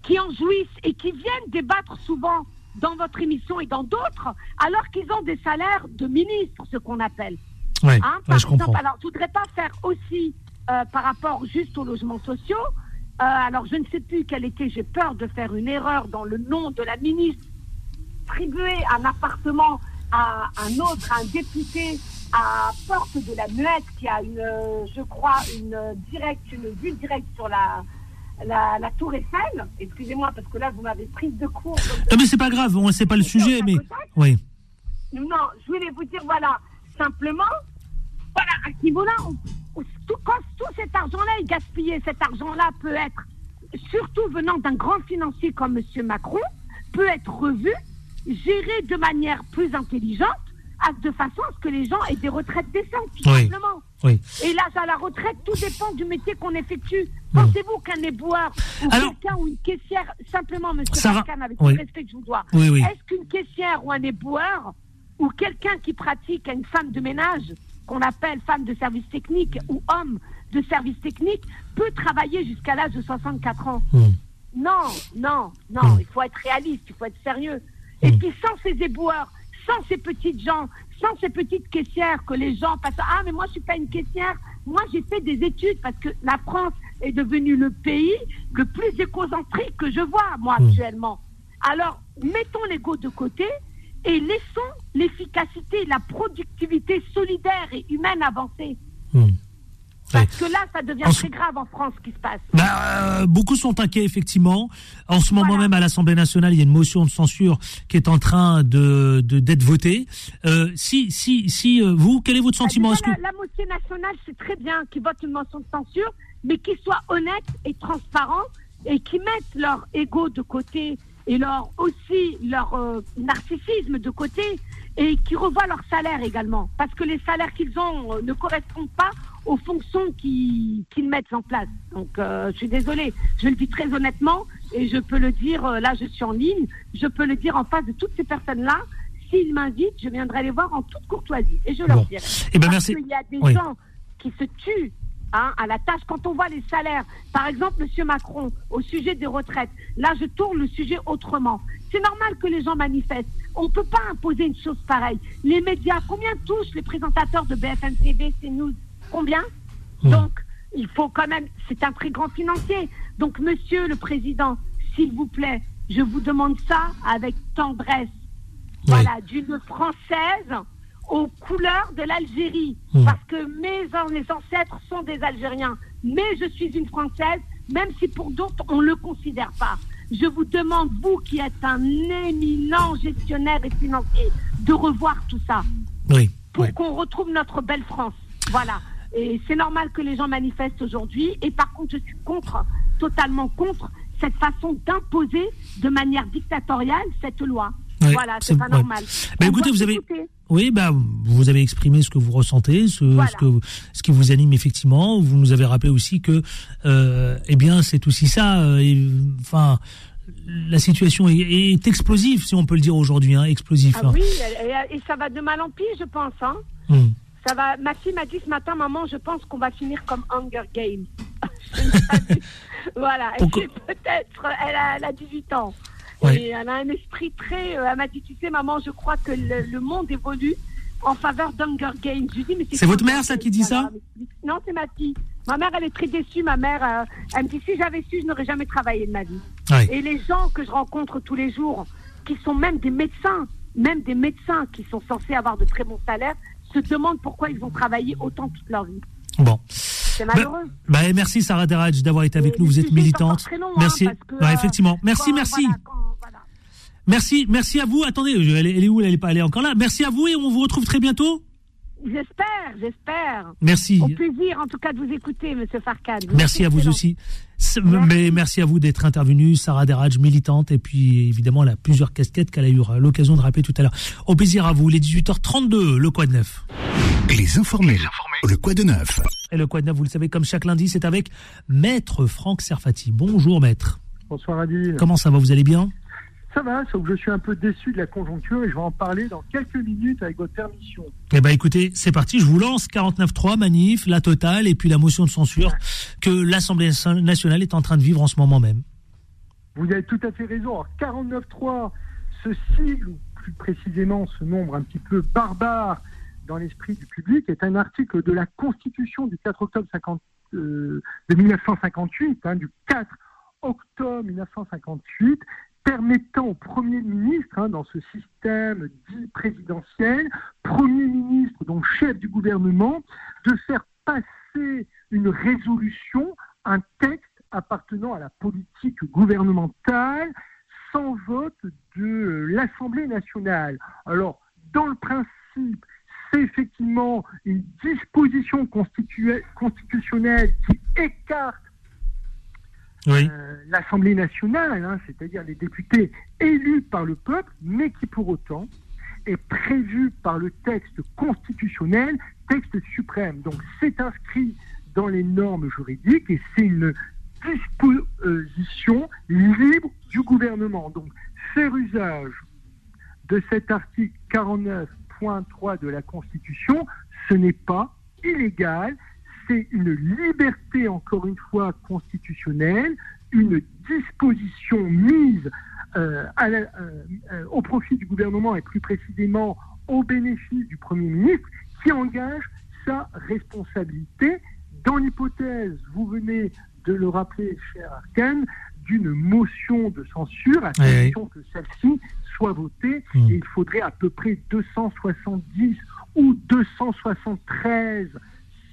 qui en jouissent et qui viennent débattre souvent dans votre émission et dans d'autres, alors qu'ils ont des salaires de ministres, ce qu'on appelle. Hein, je comprends. Alors, je voudrais pas faire aussi euh, par rapport juste aux logements sociaux. Euh, alors, je ne sais plus quel était, j'ai peur de faire une erreur dans le nom de la ministre, attribuer un appartement à un autre, un député à Porte de la Muette, qui a une, je crois, une directe, une vue directe sur la, la, Tour Eiffel. Excusez-moi, parce que là, vous m'avez prise de court. Non, mais c'est pas grave, c'est pas le sujet, mais. Oui. Non, je voulais vous dire, voilà, simplement, voilà, à ce niveau-là, tout, quand tout cet argent-là est gaspillé, cet argent-là peut être, surtout venant d'un grand financier comme M. Macron, peut être revu, géré de manière plus intelligente, de façon à ce que les gens aient des retraites décentes, tout simplement. Et là, à la retraite, tout dépend du métier qu'on effectue. Pensez-vous qu'un éboueur ou quelqu'un ou une caissière, simplement, monsieur Pascal, avec le respect que je vous dois, est-ce qu'une caissière ou un éboueur ou quelqu'un qui pratique une femme de ménage, qu'on appelle femme de service technique ou homme de service technique, peut travailler jusqu'à l'âge de 64 ans hmm. Non, non, non, hmm. il faut être réaliste, il faut être sérieux. Et hmm. puis sans ces éboueurs, sans ces petites gens, sans ces petites caissières que les gens passent. Ah, mais moi, je suis pas une caissière. Moi, j'ai fait des études parce que la France est devenue le pays le plus écocentrique que je vois, moi, actuellement. Alors, mettons l'ego de côté et laissons l'efficacité, la productivité solidaire et humaine avancer. Hmm. Parce que là, ça devient très grave en France ce qui se passe. Bah, euh, beaucoup sont inquiets, effectivement. En ce moment même, à l'Assemblée nationale, il y a une motion de censure qui est en train de d'être votée. Euh, si, si, si, euh, vous, quel est votre bah, sentiment? la, la, motion nationale, c'est très bien qu'ils votent une motion de censure, mais qu'ils soient honnêtes et transparents et qu'ils mettent leur ego de côté et leur aussi leur narcissisme de côté et qu'ils revoient leur salaire également. Parce que les salaires qu'ils ont ne correspondent pas aux fonctions qu'ils mettent en place. Donc, euh, je suis désolée, je le dis très honnêtement et je peux le dire, euh, là je suis en ligne, je peux le dire en face de toutes ces personnes-là. S'ils m'invitent, je viendrai les voir en toute courtoisie et je leur dirai. Eh ben, merci. Il y a des gens qui se tuent hein, à la tâche. Quand on voit les salaires, par exemple, Monsieur Macron, au sujet des retraites, là, je tourne le sujet autrement. C'est normal que les gens manifestent. On ne peut pas imposer une chose pareille. Les médias, combien touchent les présentateurs de BFM TV, CNews Combien? Hmm. Donc, il faut quand même, c'est un très grand financier. Donc, monsieur le président, s'il vous plaît, je vous demande ça avec tendresse. Voilà, d'une française aux couleurs de l'Algérie. Hmm. Parce que mes, mes ancêtres sont des Algériens. Mais je suis une française, même si pour d'autres, on ne le considère pas. Je vous demande, vous qui êtes un éminent gestionnaire et financier, de revoir tout ça. Oui. Pour qu'on retrouve notre belle France. Voilà. Et c'est normal que les gens manifestent aujourd'hui. Et par contre, je suis contre, totalement contre cette façon d'imposer de manière dictatoriale cette loi. voilà, c'est pas normal. Bah, écoutez, vous avez, oui, bah, vous avez exprimé ce que vous ressentez, ce, ce, que, ce qui vous anime effectivement. Vous nous avez rappelé aussi que, euh, eh bien, c'est aussi ça. Euh, enfin, la situation est, explosive, si on peut le dire aujourd'hui, hein, explosif. Ah hein. oui, et, ça va de mal en pire, je pense. Hein. Hmm. Ça va. Ma fille m'a dit ce matin, maman, je pense qu'on va finir comme Hunger Games. voilà. peut-être, elle elle a 18 ans. Et elle a un esprit très. Euh, elle m'a dit, tu sais, maman, je crois que le, monde évolue en faveur d'Hunger Games. Je dis, mais c'est votre mère, ça, qui dit ça Non, c'est ma fille. Ma mère, elle est très déçue. Ma mère, euh, elle me dit, si j'avais su, je n'aurais jamais travaillé de ma vie. Et les gens que je rencontre tous les jours, qui sont même des médecins, même des médecins qui sont censés avoir de très bons salaires, se demandent pourquoi ils ont travaillé autant toute leur vie. Bon. C'est malheureux. Bah, bah merci Sarah Deraj d'avoir été avec nous. Vous êtes militante. Hein, merci. bah, effectivement. Merci, merci. Merci, merci à vous. Attendez, elle est, où Elle n'est pas, elle est encore là. Merci à vous et on vous retrouve très bientôt. J'espère, j'espère. Merci. Au plaisir, en tout cas, de vous écouter, Monsieur Farkad. Merci à vous aussi. Mais merci à vous d'être intervenu, Sarah Deraj, militante, et puis évidemment, elle a plusieurs casquettes qu'elle a eu l'occasion de rappeler tout à l'heure. Au plaisir à vous, les 18h32, le Quad Neuf. Les informés, le Quad Neuf. Et le Quad Neuf, vous le savez, comme chaque lundi, c'est avec Maître Franck Serfati. Bonjour, Maître. Bonsoir, Adil. Comment ça va Vous allez bien? Ça va, sauf que je suis un peu déçu de la conjoncture et je vais en parler dans quelques minutes avec votre permission. Eh ben écoutez, c'est parti, je vous lance 49.3, manif, la totale et puis la motion de censure que l'Assemblée nationale est en train de vivre en ce moment même. Vous avez tout à fait raison. Alors 49.3, ce sigle, ou plus précisément ce nombre un petit peu barbare dans l'esprit du public, est un article de la Constitution du 4 octobre 50, euh, de 1958, hein, du 4 octobre 1958, permettant au Premier ministre, hein, dans ce système dit présidentiel, Premier ministre, donc chef du gouvernement, de faire passer une résolution, un texte appartenant à la politique gouvernementale, sans vote de l'Assemblée nationale. Alors, dans le principe, c'est effectivement une disposition constitutionnelle qui écarte euh, l'Assemblée nationale, hein, c'est-à-dire les députés élus par le peuple, mais qui pour autant est prévu par le texte constitutionnel, texte suprême. Donc c'est inscrit dans les normes juridiques et c'est une disposition libre du gouvernement. Donc faire usage de cet article 49.3 de la Constitution, ce n'est pas illégal, c'est une liberté, encore une fois, constitutionnelle, une disposition mise euh, euh, au profit du gouvernement et plus précisément au bénéfice du Premier ministre qui engage sa responsabilité dans l'hypothèse, vous venez de le rappeler, cher Arkan, d'une motion de censure, à condition que celle-ci soit votée, hmm. et il faudrait à peu près 270 ou 273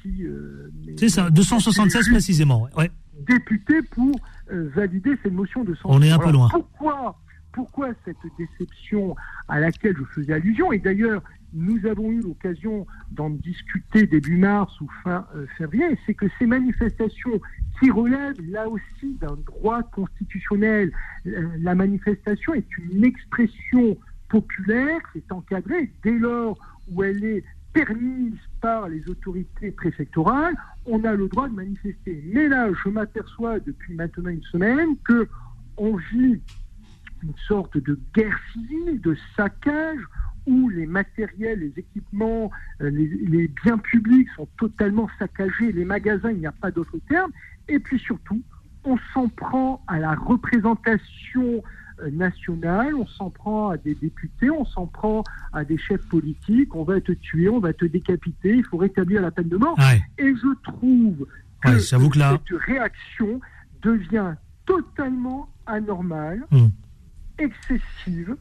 si... Euh, C'est ça, 276 précisément, ouais. Députés pour euh, valider cette motion de censure. On est un peu loin. Pourquoi pourquoi cette déception à laquelle je faisais allusion? Et d'ailleurs, nous avons eu l'occasion d'en discuter début mars ou fin euh, février, c'est que ces manifestations qui relèvent là aussi d'un droit constitutionnel, la manifestation est une expression populaire qui est encadrée dès lors où elle est permise par les autorités préfectorales, on a le droit de manifester. Mais là, je m'aperçois depuis maintenant une semaine que on vit une sorte de guerre civile, de saccage, où les matériels, les équipements, euh, les, biens publics sont totalement saccagés, les magasins, il n'y a pas d'autre terme, et puis surtout, on s'en prend à la représentation nationale, on s'en prend à des députés, on s'en prend à des chefs politiques, on va te tuer, on va te décapiter, il faut rétablir la peine de mort. Et je trouve que, cette réaction devient totalement anormale, hmm. excessive,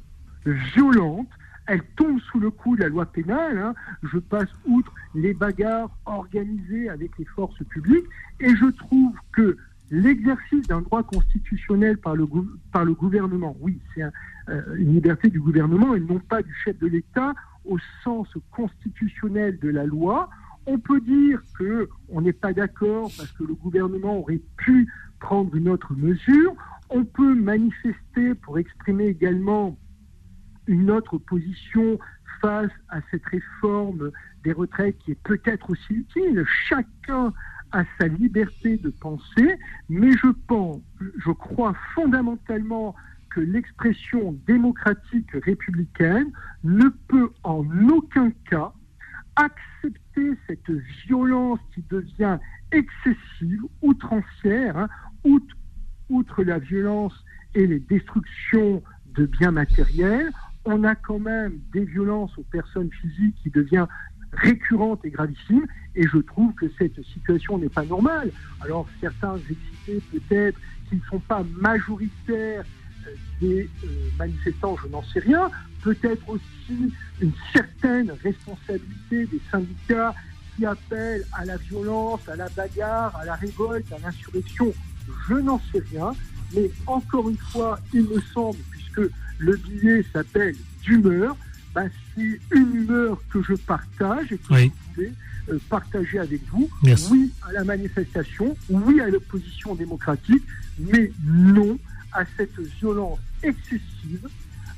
violente, elle tombe sous le coup de la loi pénale. Hein. Je passe outre les bagarres organisées avec les forces publiques et je trouve que l'exercice d'un droit constitutionnel par le, par le gouvernement, oui, c'est euh, une liberté du gouvernement et non pas du chef de l'État au sens constitutionnel de la loi. On peut dire que on n'est pas d'accord parce que le gouvernement aurait pu prendre une autre mesure. On peut manifester pour exprimer également une autre position face à cette réforme des retraites qui est peut-être aussi utile. Chacun a sa liberté de penser, mais je pense, je crois fondamentalement que l'expression démocratique républicaine ne peut en aucun cas accepter cette violence qui devient excessive, outrancière, hein, outre, outre la violence et les destructions de biens matériels, on a quand même des violences aux personnes physiques qui devient récurrente et gravissime, et je trouve que cette situation n'est pas normale. Alors certains excités peut-être qui ne sont pas majoritaires euh, des euh, manifestants, je n'en sais rien, peut-être aussi une certaine responsabilité des syndicats qui appellent à la violence, à la bagarre, à la révolte, à l'insurrection, je n'en sais rien, mais encore une fois, il me semble, puisque le billet s'appelle d'humeur. Ben, c'est une humeur que je partage et que je voulais euh, partager avec vous. Oui à la manifestation, oui à l'opposition démocratique, mais non à cette violence excessive,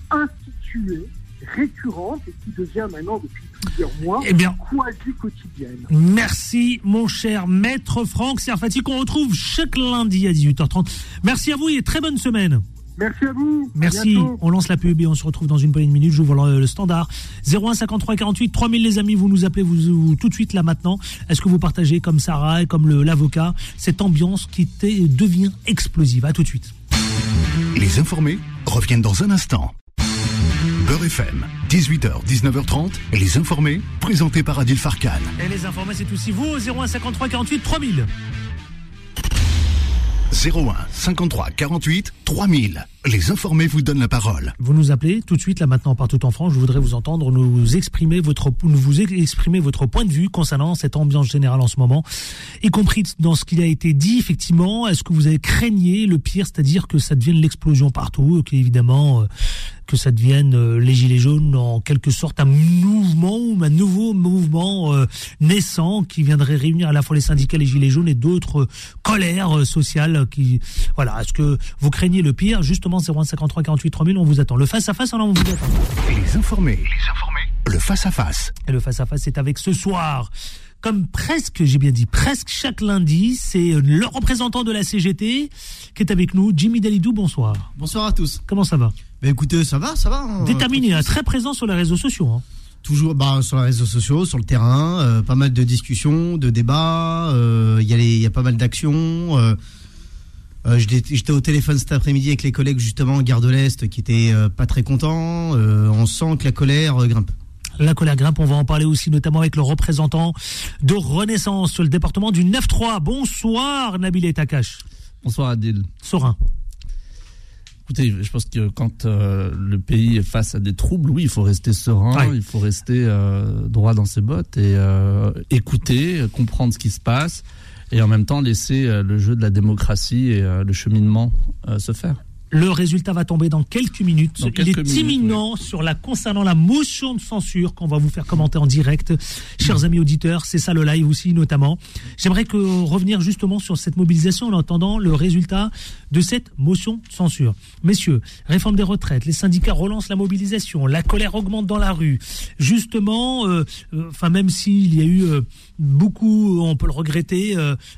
instituée, récurrente et qui devient maintenant depuis plusieurs mois eh bien, quasi quotidienne. Merci mon cher maître Franck Serfati qu'on retrouve chaque lundi à 18h30. Merci à vous et très bonne semaine. Merci à vous. Merci. on lance la pub et on se retrouve dans une poignée de minutes. J'ouvre le, le standard 01 53 48 3000 les amis. Vous nous appelez vous, tout de suite là maintenant. Est-ce que vous partagez comme Sarah et comme l'avocat cette ambiance qui devient explosive? À tout de suite. Les informés reviennent dans un instant. Beurre FM, 18h, 19h30, les informés, présentés par Adil Farkan. Et les informés, c'est aussi vous, 01 53 48 3000. 01 53 48 3000. Les informés vous donnent la parole. Vous nous appelez tout de suite là maintenant partout en France. Je voudrais vous entendre nous exprimer votre vous exprimer votre point de vue concernant cette ambiance générale en ce moment, y compris dans ce qui a été dit effectivement. Est-ce que vous avez craigné le pire, c'est-à-dire que ça devienne l'explosion partout, qu'évidemment euh, que ça devienne euh, les gilets jaunes en quelque sorte un mouvement un nouveau mouvement euh, naissant qui viendrait réunir à la fois les syndicats, les gilets jaunes et d'autres colères sociales qui voilà. Est-ce que vous craignez le pire justement 0153 48 3000, on vous attend. Le face-à-face, alors on vous attend. Les informés. Les informés. Le face-à-face. Et le face-à-face, c'est avec ce soir comme presque, j'ai bien dit presque chaque lundi, c'est le représentant de la CGT qui est avec nous, Jimmy Dalidou, bonsoir. Bonsoir à tous. Comment ça va? Bah Écoutez, ça va, ça va. Hein. Déterminé, hein, très présent sur les réseaux sociaux. Hein. Toujours bah, sur les réseaux sociaux, sur le terrain, euh, pas mal de discussions, de débats, euh, il y, y, a pas mal d'actions. Euh, euh, j'étais au téléphone cet après-midi avec les collègues justement en Gare de l'Est qui étaient euh, pas très contents. Euh, on sent que la colère grimpe. La colère grimpe, on va en parler aussi notamment avec le représentant de Renaissance sur le département du 9-3. Bonsoir Nabil et Takash. Bonsoir Adil. Sorin. Écoutez, je pense que quand le pays est face à des troubles, oui, il faut rester serein, il faut rester droit dans ses bottes et écouter, comprendre ce qui se passe et en même temps laisser euh, le jeu de la démocratie et euh, le cheminement euh, se faire. Le résultat va tomber dans quelques minutes. Il est imminent sur la concernant la motion de censure qu'on va vous faire commenter en direct, chers amis auditeurs. C'est ça le live aussi notamment. J'aimerais que revenir justement sur cette mobilisation en attendant le résultat de cette motion de censure. Messieurs, réforme des retraites, les syndicats relancent la mobilisation, la colère augmente dans la rue. Justement, euh, euh, enfin même s'il y a eu euh, beaucoup, on peut le regretter,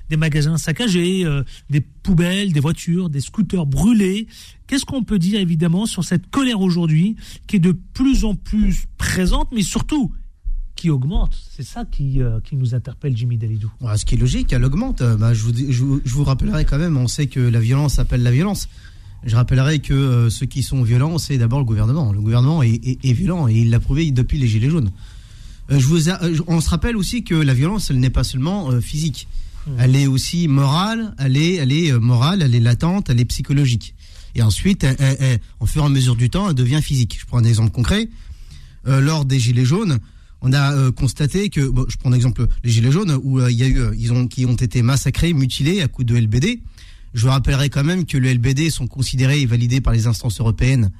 des magasins saccagés, des poubelles, des voitures, des scooters brûlés. Qu'est-ce qu'on peut dire évidemment sur cette colère aujourd'hui qui est de plus en plus présente, mais surtout qui augmente? C'est ça qui, euh, qui nous interpelle, Jimmy Dalidou. ce qui est logique, elle augmente. Euh, bah, je, vous, je, rappellerai quand même, on sait que la violence appelle la violence. Je rappellerai que euh, ceux qui sont violents, c'est d'abord le gouvernement. Le gouvernement est, violent et il l'a prouvé depuis les Gilets jaunes. Je vous on se rappelle aussi que la violence, elle n'est pas seulement physique. Mmh. Elle est aussi morale, elle est, elle est morale, elle est latente, elle est psychologique. Et ensuite, elle, en fur et à mesure du temps, elle devient physique. Je prends un exemple concret. lors des Gilets jaunes, on a euh, constaté que, je prends un exemple, les Gilets jaunes, où euh, il y a eu, euh, ils ont, qui ont été massacrés, mutilés à coups de LBD. Je rappellerai quand même que le LBD sont considérés et validés par les instances européennes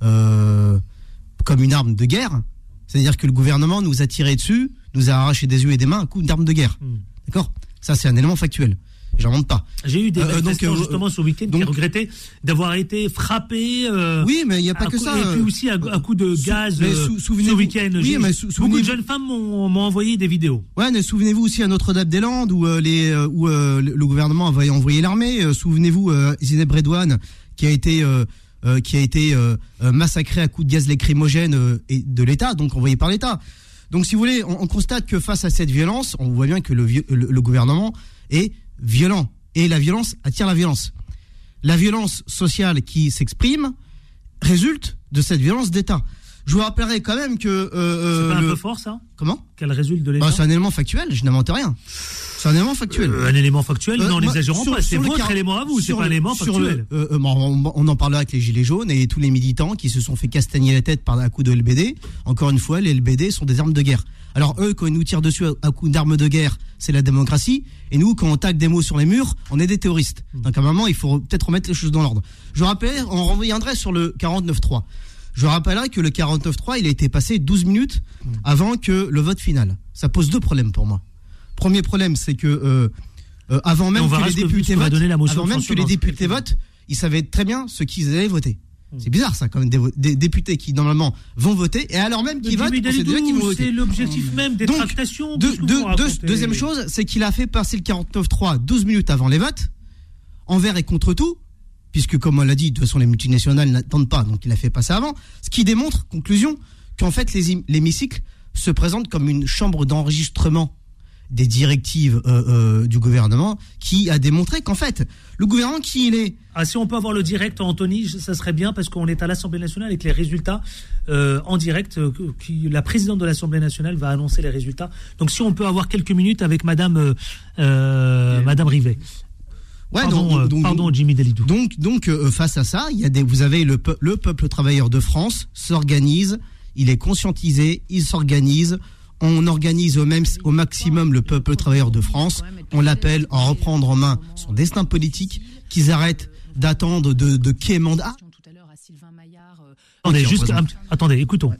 comme une arme de guerre. C'est-à-dire que le gouvernement nous a tiré dessus, nous a arraché des yeux et des mains à coup d'arme de guerre. Hmm. D'accord? Ça, c'est un élément factuel. J'en monte pas. J'ai eu des euh, donc, euh, justement ce week-end qui regrettaient d'avoir été frappé. Euh, oui, mais il n'y a pas que ça. Et puis aussi à, coup de gaz ce week-end. Oui, mais beaucoup de jeunes femmes m'ont envoyé des vidéos. Ouais, mais souvenez-vous aussi à Notre-Dame-des-Landes où les où le gouvernement avait envoyé l'armée. souvenez-vous Zineb Redouane qui a été qui a été massacré à coups de gaz lacrymogène et de l'État, donc envoyé par l'État. Donc, si vous voulez, on, constate que face à cette violence, on voit bien que le gouvernement est violent. Et la violence attire la violence. La violence sociale qui s'exprime résulte de cette violence d'État. Je vous rappellerai quand même que. Euh, euh, c'est pas un peu fort ça? Comment? Quel résulte de l'État bah, C'est un élément factuel, je n'invente rien. C'est un élément factuel. Euh, un élément factuel, non, n'exagérons pas. C'est votre élément à vous, c'est pas un élément factuel. on, en parlera avec les Gilets jaunes et tous les militants qui se sont fait castagner la tête par un coup de LBD. Encore une fois, les LBD sont des armes de guerre. Alors eux, quand ils nous tirent dessus à coup d'armes de guerre, c'est la démocratie. Et nous, quand on tague des mots sur les murs, on est des terroristes. Hmm. Donc à un moment, il faut peut-être remettre les choses dans l'ordre. Je rappelle, on reviendrait sur le 49-3. Je rappellerai que le 49-3, il a été passé 12 minutes hmm. avant que le vote final. Ça pose deux problèmes pour moi. Premier problème, c'est que euh, euh, avant même que les députés votent, avant même que les députés votent, ils savaient très bien ce qu'ils allaient voter. Hmm. C'est bizarre ça, quand même, des, députés qui normalement vont voter, et alors même qu'ils votent, c'est l'objectif même des tractations. deuxième chose, c'est qu'il a fait passer le 49-3 12 minutes avant les votes, envers et contre tout, puisque comme on l'a dit, de toute façon les multinationales n'attendent pas, donc il a fait passer avant, ce qui démontre, conclusion, qu'en fait l'hémicycle se présente comme une chambre d'enregistrement des directives euh, euh, du gouvernement qui a démontré qu'en fait, le gouvernement qui il est... Ah, si on peut avoir le direct, Anthony, ça serait bien parce qu'on est à l'Assemblée nationale avec les résultats euh, en direct. qui, la présidente de l'Assemblée nationale va annoncer les résultats. Donc si on peut avoir quelques minutes avec Madame, Madame Rivet. Ouais, pardon, donc, pardon Jimmy Dalidou. Donc, donc face à ça, il y a des, vous avez le, le peuple travailleur de France s'organise, il est conscientisé, il s'organise on organise au, même, au maximum le peuple travailleur de France. On l'appelle à reprendre en main son destin politique, qu'ils arrêtent d'attendre de, de mandat. Attendez, juste, attendez, écoutons.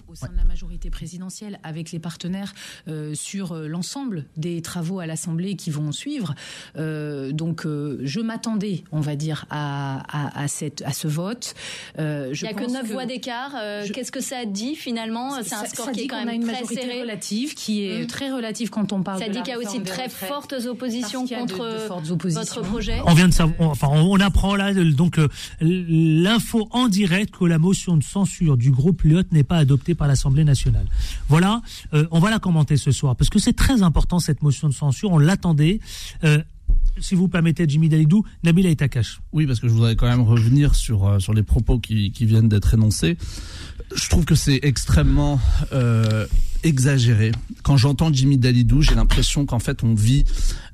Majorité présidentielle, avec les partenaires euh, sur euh, l'ensemble des travaux à l'Assemblée qui vont suivre. Euh, donc, je m'attendais, on va dire, à, à, cette, à ce vote. Il n'y a que 9 voix d'écart. Qu'est-ce que ça dit finalement? C'est un score qui est quand même très serré. relative, qui est mmh. très relative quand on parle. Ça dit qu'il y a aussi très fortes oppositions contre votre projet. On vient de savoir, enfin, on apprend là donc l'info en direct que la motion de censure du groupe Lyot n'est pas adoptée par l'Assemblée nationale. Voilà, euh, on va la commenter ce soir parce que c'est très important cette motion de censure. On l'attendait. Euh, si vous permettez, Jimmy Dalidou, Nabil Aitakash. Oui, parce que je voudrais quand même revenir sur, euh, sur les propos qui, qui viennent d'être énoncés. Je trouve que c'est extrêmement exagéré. Quand j'entends Jimmy Dalidou, j'ai l'impression qu'en fait on vit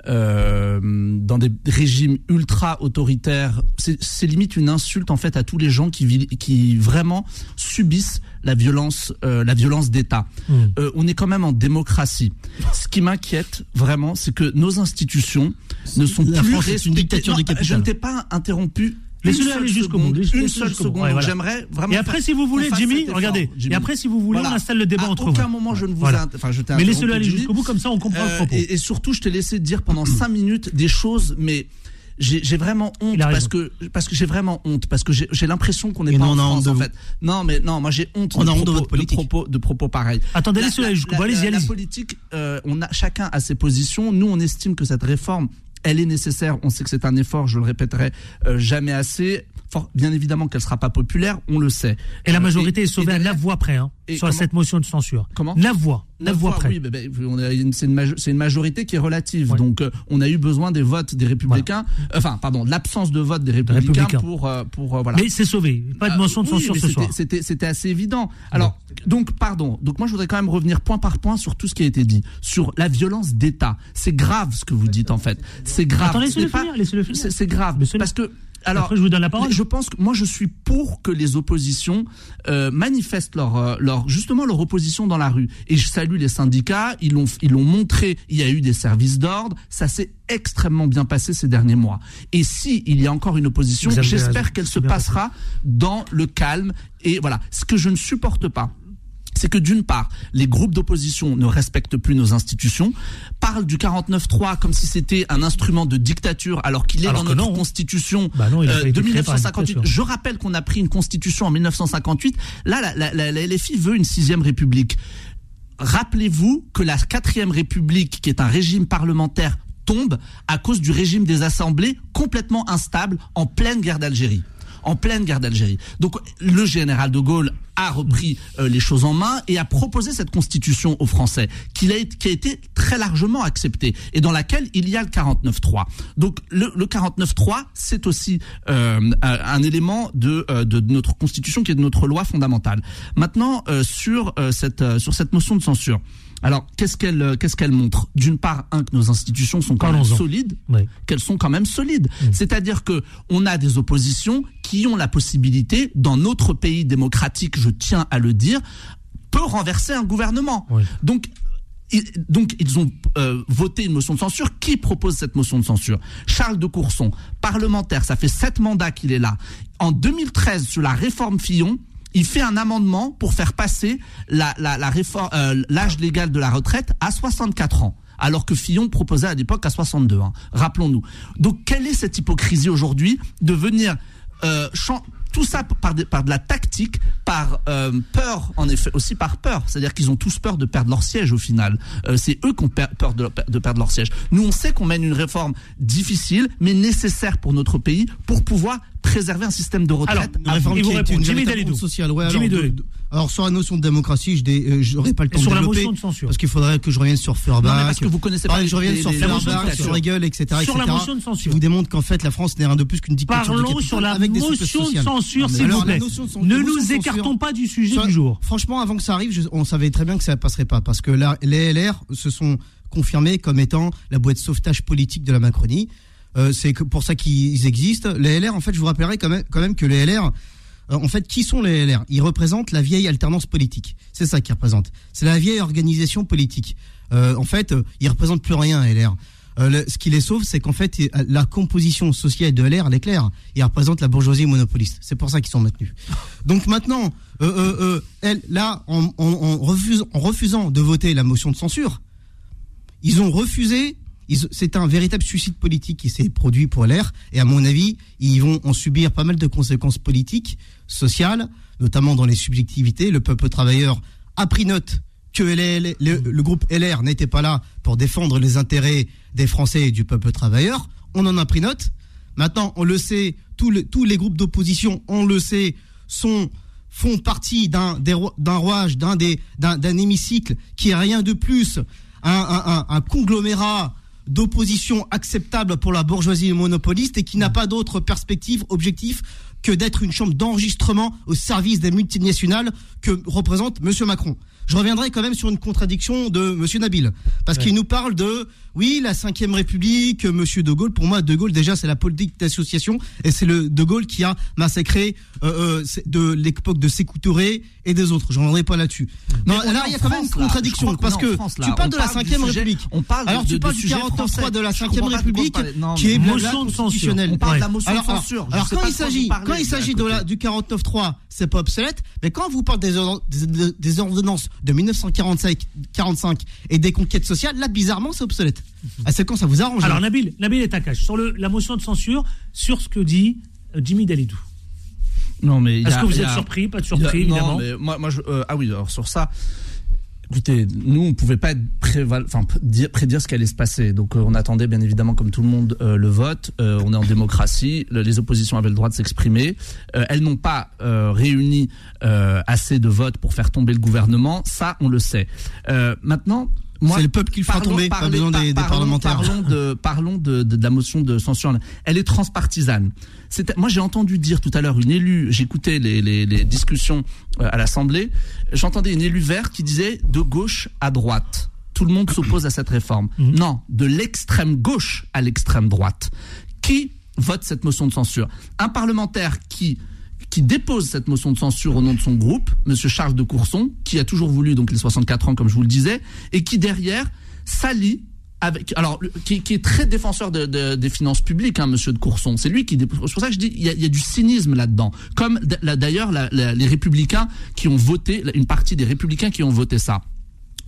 euh, dans des régimes ultra autoritaires. C'est limite une insulte en fait à tous les gens qui, qui vraiment subissent la violence, euh, la violence d'État. Mmh. Euh, on est quand même en démocratie. Ce qui m'inquiète vraiment, c'est que nos institutions ne sont la plus France est une dictature du capital. Je ne t'ai pas interrompu Laissez-le aller jusqu'au bout. Une seule seconde. J'aimerais vraiment. Et après, si vous voulez, Jimmy, regardez. Et après, si vous voulez, on installe le débat entre vous. À aucun moment, je ne vous. Enfin, je Mais laissez-le aller jusqu'au bout, comme ça, on comprend le euh, propos. Et surtout, je t'ai laissé dire pendant cinq minutes des choses, mais j'ai vraiment honte parce que parce que j'ai vraiment honte parce que j'ai l'impression qu'on n'est pas en France en fait. Non mais non, moi j'ai honte, on de, a honte propos, de, votre propos, de propos pareils. Attendez, laissez-le aller jusqu'au bout. Allez-y, allez-y. La politique, euh, on a chacun a ses positions. Nous, on estime que cette réforme elle est nécessaire. On sait que c'est un effort, je le répéterai euh, jamais assez. Bien évidemment qu'elle sera pas populaire, on le sait. Et la majorité est sauvée à la voix près hein, sur cette motion de censure. Comment La voix. La voix près. Oui, c'est une, une, majorité qui est relative. Donc, euh, on a eu besoin des votes des républicains. Enfin, pardon, l'absence de vote des républicains, pour, euh, pour voilà. Mais c'est sauvé. Pas de motion de censure ce soir. C'était assez évident. Alors, donc, pardon. Donc, moi, je voudrais quand même revenir point par point sur tout ce qui a été dit. Sur la violence d'État. C'est grave ce que vous dites, en fait. C'est grave. Attendez, laissez-le finir. C'est grave. Parce que alors, Après, je vous donne la parole. Je pense que moi, je suis pour que les oppositions euh, manifestent leur, euh, leur, justement leur opposition dans la rue. Et je salue les syndicats. Ils l'ont, ils l'ont montré. Il y a eu des services d'ordre. Ça s'est extrêmement bien passé ces derniers mois. Et si il y a encore une opposition, j'espère qu'elle se passera dans le calme. Et voilà. Ce que je ne supporte pas, c'est que d'une part, les groupes d'opposition ne respectent plus nos institutions, parlent du 49-3 comme si c'était un instrument de dictature, alors qu'il est dans notre constitution bah euh, de 1958. Je rappelle qu'on a pris une constitution en 1958. Là, la, la, la, la LFI veut une sixième république. Rappelez-vous que la quatrième république, qui est un régime parlementaire, tombe à cause du régime des assemblées complètement instable en pleine guerre d'Algérie en pleine guerre d'Algérie. Donc le général de Gaulle a repris euh, les choses en main et a proposé cette constitution aux Français, qui a, été très largement acceptée et dans laquelle il y a le 49-3. Donc le, le 49-3, c'est aussi euh, un élément de, euh, de notre constitution qui est de notre loi fondamentale. Maintenant, sur, cette, sur cette de censure. Alors, qu'est-ce qu'elle euh, qu'est-ce qu'elle montre? D'une part, un que nos institutions sont quand même solides, qu'elles sont quand même solides. Mm. C'est-à-dire que on a des oppositions qui ont la possibilité, dans notre pays démocratique, je tiens à le dire, peut renverser un gouvernement. Donc donc ils ont euh, voté une motion de censure. Qui propose cette motion de censure? Charles de Courson, parlementaire. Ça fait sept mandats qu'il est là. En 2013, sur la réforme Fillon, il fait un amendement pour faire passer la, la, réforme, euh, l'âge légal de la retraite à 64 ans alors que Fillon proposait à l'époque à 62 ans. Rappelons-nous. Donc quelle est cette hypocrisie aujourd'hui de venir euh, tout ça par de, par de la tactique, par euh, peur, en effet, aussi par peur. C'est-à-dire qu'ils ont tous peur de perdre leur siège au final. Euh, c'est eux qui ont peur de, de, perdre leur siège. Nous, on sait qu'on mène une réforme difficile, mais nécessaire pour notre pays, pour pouvoir préserver un système de retraite. Alors, réforme qui est une Jimmy. Sociale. Ouais, Jimmy alors, alors, sur la notion de démocratie, je n'aurai euh, pas le temps sur de la motion de censure. Parce qu'il faudrait que je revienne sur Feuerbach. Non, mais parce que vous connaissez pas. je revienne sur Feuerbach, sur Hegel, etc. Sur la motion de censure. vous démontre qu'en fait, la France n'est rien de plus qu'une dictature. Parlons sur la motion de censure, s'il vous plaît. Ne nous écartons pas du sujet du jour. Franchement, avant que ça arrive, on savait très bien que ça ne passerait pas. Parce que là, les LR se sont confirmés comme étant la boîte de sauvetage politique de la Macronie. c'est pour ça qu'ils existent. Les LR, en fait, je vous rappellerai quand même, quand même que les LR, en fait, qui sont les LR Ils représentent la vieille alternance politique. C'est ça qu'ils représentent. C'est la vieille organisation politique. en fait, ils représentent plus rien, LR. Euh, ce qui les sauve, c'est qu'en fait, la composition sociale de LR, elle est claire. Ils représentent la bourgeoisie monopoliste. C'est pour ça qu'ils sont maintenus. Donc maintenant, euh, euh, euh là, en, refusant de voter la motion de censure, ils ont refusé. C'est un véritable suicide politique qui s'est produit pour LR. Et à mon avis, ils vont en subir pas mal de conséquences politiques, sociales, notamment dans les subjectivités. Le peuple travailleur a pris note que le, groupe LR n'était pas là pour défendre les intérêts des Français et du peuple travailleur. On en a pris note. Maintenant, on le sait, tous, les groupes d'opposition, on le sait, sont font partie d'un rouage, d'un hémicycle qui est rien de plus un conglomérat d'opposition acceptable pour la bourgeoisie monopoliste et qui n'a pas d'autre perspective, objectif que d'être une chambre d'enregistrement au service des multinationales que représente Monsieur Macron je reviendrai quand même sur une contradiction de Monsieur Nabil, parce qu'il nous parle de oui la cinquième République, Monsieur De Gaulle. Pour moi, De Gaulle déjà c'est la politique d'association et c'est le De Gaulle qui a massacré euh, euh de l'époque de Sékou Touré et des autres. Je reviendrai pas là-dessus. Non, là il y a quand même une contradiction parce que tu parles de la cinquième République. On parle alors tu parles du 49 de la cinquième République qui est motion constitutionnelle. On parle de la motion de censure. Alors quand il s'agit quand il s'agit de du 49.3, c'est pas obsolète, mais quand vous parlez des ordonnances de 1945 45 et des conquêtes sociales, là, bizarrement, c'est obsolète. À ce quand ça vous arrange Alors, Nabil, Nabil est à cache. Sur le, la motion de censure, sur ce que dit euh, Jimmy Dalidou. Non, mais. Est-ce que vous êtes surpris? Pas de surpris, évidemment. Non, mais moi, moi je, euh, ah oui, alors sur ça. Écoutez, nous, on ne pouvait pas enfin, prédire ce qui allait se passer. Donc, euh, on attendait bien évidemment, comme tout le monde, euh, le vote. Euh, on est en démocratie. les oppositions avaient le droit de s'exprimer. elles n'ont pas réuni assez de votes pour faire tomber le gouvernement. Ça, on le sait. maintenant, c'est le peuple qui le fera tomber, pas besoin des, parlementaires. Parlons, de, parlons de, la motion de censure. Elle est transpartisane. Moi, j'ai entendu dire tout à l'heure une élue, j'écoutais les, les, discussions euh, à l'Assemblée, j'entendais une élue verte qui disait de gauche à droite. Tout le monde s'oppose à cette réforme. Mhm. Non, de l'extrême gauche à l'extrême droite. Qui vote cette motion de censure? Un parlementaire qui qui dépose cette motion de censure au nom de son groupe, Monsieur Charles de Courson, qui a toujours voulu donc les 64 ans, comme je vous le disais, et qui derrière s'allie avec, alors, qui, est très défenseur des finances publiques, hein, Monsieur de Courson. C'est lui qui. C'est pour ça que je dis, il y a, du cynisme là-dedans. Comme d'ailleurs les républicains qui ont voté, une partie des républicains qui ont voté ça.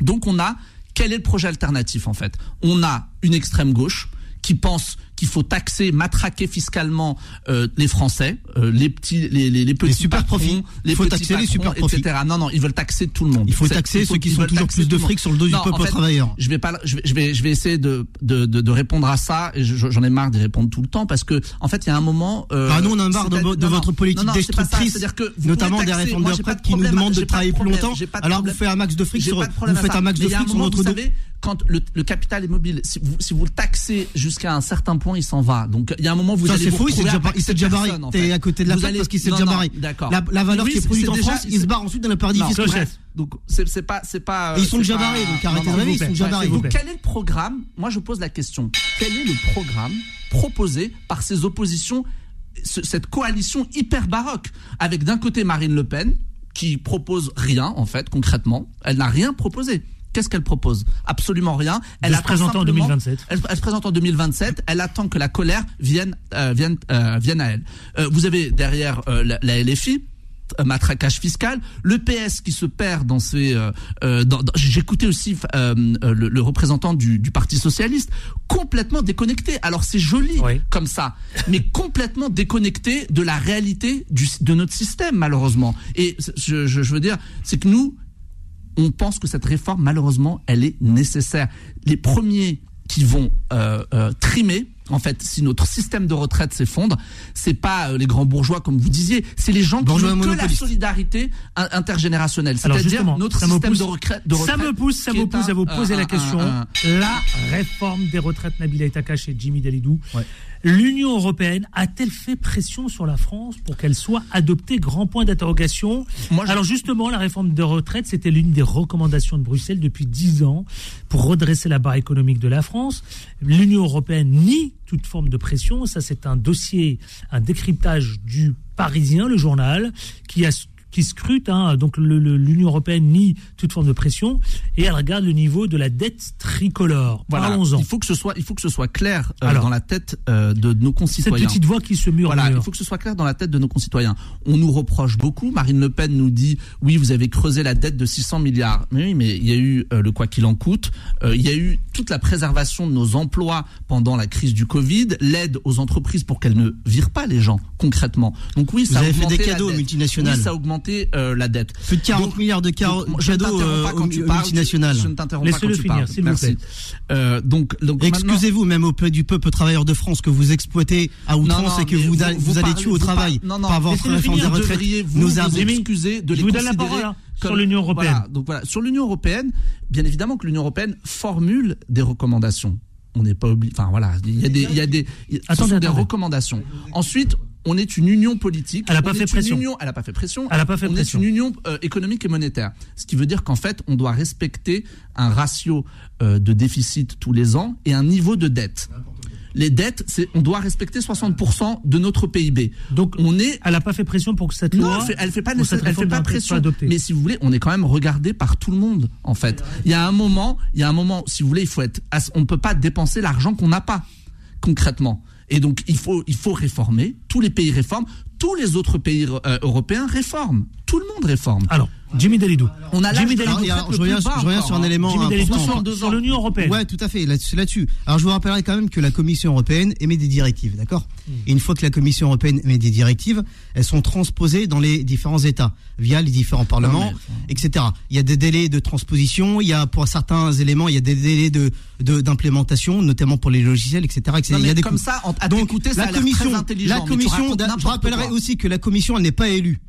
Donc on a quel est le projet alternatif en fait? On a une extrême gauche qui pense qu'il faut taxer, matraquer fiscalement euh, les Français, euh, les petits, les, les, les petits super profits, les faut taxer les super profits, etc. Non, non, ils veulent taxer tout le monde. Il faut taxer ceux qui sont toujours plus de fric sur le dos du peuple travailleur. Je vais pas, je vais, je vais, je vais essayer de, de, de, de répondre à ça. J'en ai marre d'y répondre tout le temps parce que, en fait, il y a un moment. Euh, ah non, on a marre de, de votre politique destructrice, notamment des réformes de retraite qui nous demandent de travailler plus longtemps. Alors vous faites un max de fric sur, vous faites un max de fric sur notre dos quand le, capital est mobile, si vous, si vous le taxez jusqu'à un certain point, il s'en va. Donc il y a un moment où vous ça, allez vous faux, il s'est déjà barré. T'es à côté de la plaque parce qu'il s'est déjà barré. D'accord. La, la, valeur qui est produite en France, il se barre ensuite dans le paradis fiscal. Donc c'est pas c'est pas. ils sont déjà barrés, donc arrêtez de ils sont déjà barrés. Donc quel est le programme Moi je pose la question. Quel est le programme proposé par ces oppositions, cette coalition hyper baroque, avec d'un côté Marine Le Pen qui propose rien en fait concrètement, elle n'a rien proposé. Qu'est-ce qu'elle propose? Absolument rien. Elle se présente en 2027. Elle, se présente en 2027. Elle attend que la colère vienne, euh, vienne, euh, vienne à elle. Euh, vous avez derrière la, la, LFI matraquage fiscal, le PS qui se perd dans ces. J'écoutais aussi le, représentant du, du, Parti socialiste complètement déconnecté. Alors c'est joli comme ça, mais complètement déconnecté de la réalité du, de notre système malheureusement. Et je, je, je veux dire, c'est que nous, on pense que cette réforme, malheureusement, elle est nécessaire. Les premiers qui vont euh, euh, trimer, en fait, si notre système de retraite s'effondre, c'est pas euh, les grands bourgeois comme vous disiez, c'est les gens qui ont que la solidarité intergénérationnelle. C'est-à-dire notre système de, retraite, Ça me pousse, ça me pousse à vous poser la question. la réforme des retraites, Nabila Itaka et Jimmy Dalidou. L'Union européenne a-t-elle fait pression sur la France pour qu'elle soit adoptée Grand point d'interrogation. Alors justement, la réforme des retraites, c'était l'une des recommandations de Bruxelles depuis dix ans pour redresser la barre économique de la France. L'Union européenne nie toute forme de pression. Ça, c'est un dossier, un décryptage du Parisien, le journal, qui a qui scrute hein, donc l'Union européenne nie toute forme de pression et elle regarde le niveau de la dette tricolore. Parlons-en. Il faut que ce soit, il faut que ce soit clair euh, dans la tête euh, de nos concitoyens. Cette petite voix qui se murmure. Voilà, il faut que ce soit clair dans la tête de nos concitoyens. On nous reproche beaucoup. Marine Le Pen nous dit oui, vous avez creusé la dette de 600 milliards. Mais oui, mais il y a eu euh, le quoi qu'il en coûte. il y a eu toute la préservation de nos emplois pendant la crise du Covid, l'aide aux entreprises pour qu'elles ne virent pas les gens concrètement. Donc oui, ça vous avez fait des cadeaux aux multinationales. Oui, ça a augmenté la dette. Plus de 40 milliards de cadeaux aux multinationales. Je ne t'interromps pas quand tu parles. Merci. Euh, donc, donc excusez-vous même auprès du peuple travailleur de France que vous exploitez à outrance et que vous, vous, allez tuer au travail non, non, par votre réforme des retraites. Nous avons excusé de les vous donne la parole sur l'Union européenne. Voilà, donc voilà, sur l'Union européenne, bien évidemment que l'Union européenne formule des recommandations. On n'est pas obligé. Enfin voilà, il y a des, il y a des, attendez, des recommandations. Ensuite, on est une union politique. Elle n'a pas, fait pression. elle n'a pas fait pression. Elle a pas fait on pression. est une union euh, économique et monétaire. Ce qui veut dire qu'en fait, on doit respecter un ratio euh, de déficit tous les ans et un niveau de dette. Les dettes, c'est, on doit respecter 60% de notre PIB. Donc, on est. Elle n'a pas fait pression pour que cette loi. Non, elle fait, fait pas, elle fait pas pression. Mais si vous voulez, on est quand même regardé par tout le monde, en fait. Il y a un moment, il y a un moment, si vous voulez, il faut être, on ne peut pas dépenser l'argent qu'on n'a pas, concrètement. Et donc, il faut, il faut réformer. Tous les pays réforment. Tous les autres pays euh, européens réforment. Tout le monde réforme. Alors, Jimmy Dalidou. On a Jimmy Dalidou. je reviens, sur un élément Jimmy important. sur, l'Union européenne. Ouais, tout à fait. C'est là-dessus. Alors, je vous rappellerai quand même que la Commission européenne émet des directives, d'accord hmm. Et une fois que la Commission européenne émet des directives, elles sont transposées dans les différents États via les différents parlements, etc. Il y a des délais de transposition. Il y a pour certains éléments, il y a des délais de d'implémentation, notamment pour les logiciels, etc. etc. il y a des comme ça, à Donc, ça la commission, la commission, je rappellerai aussi que la commission, elle n'est pas élue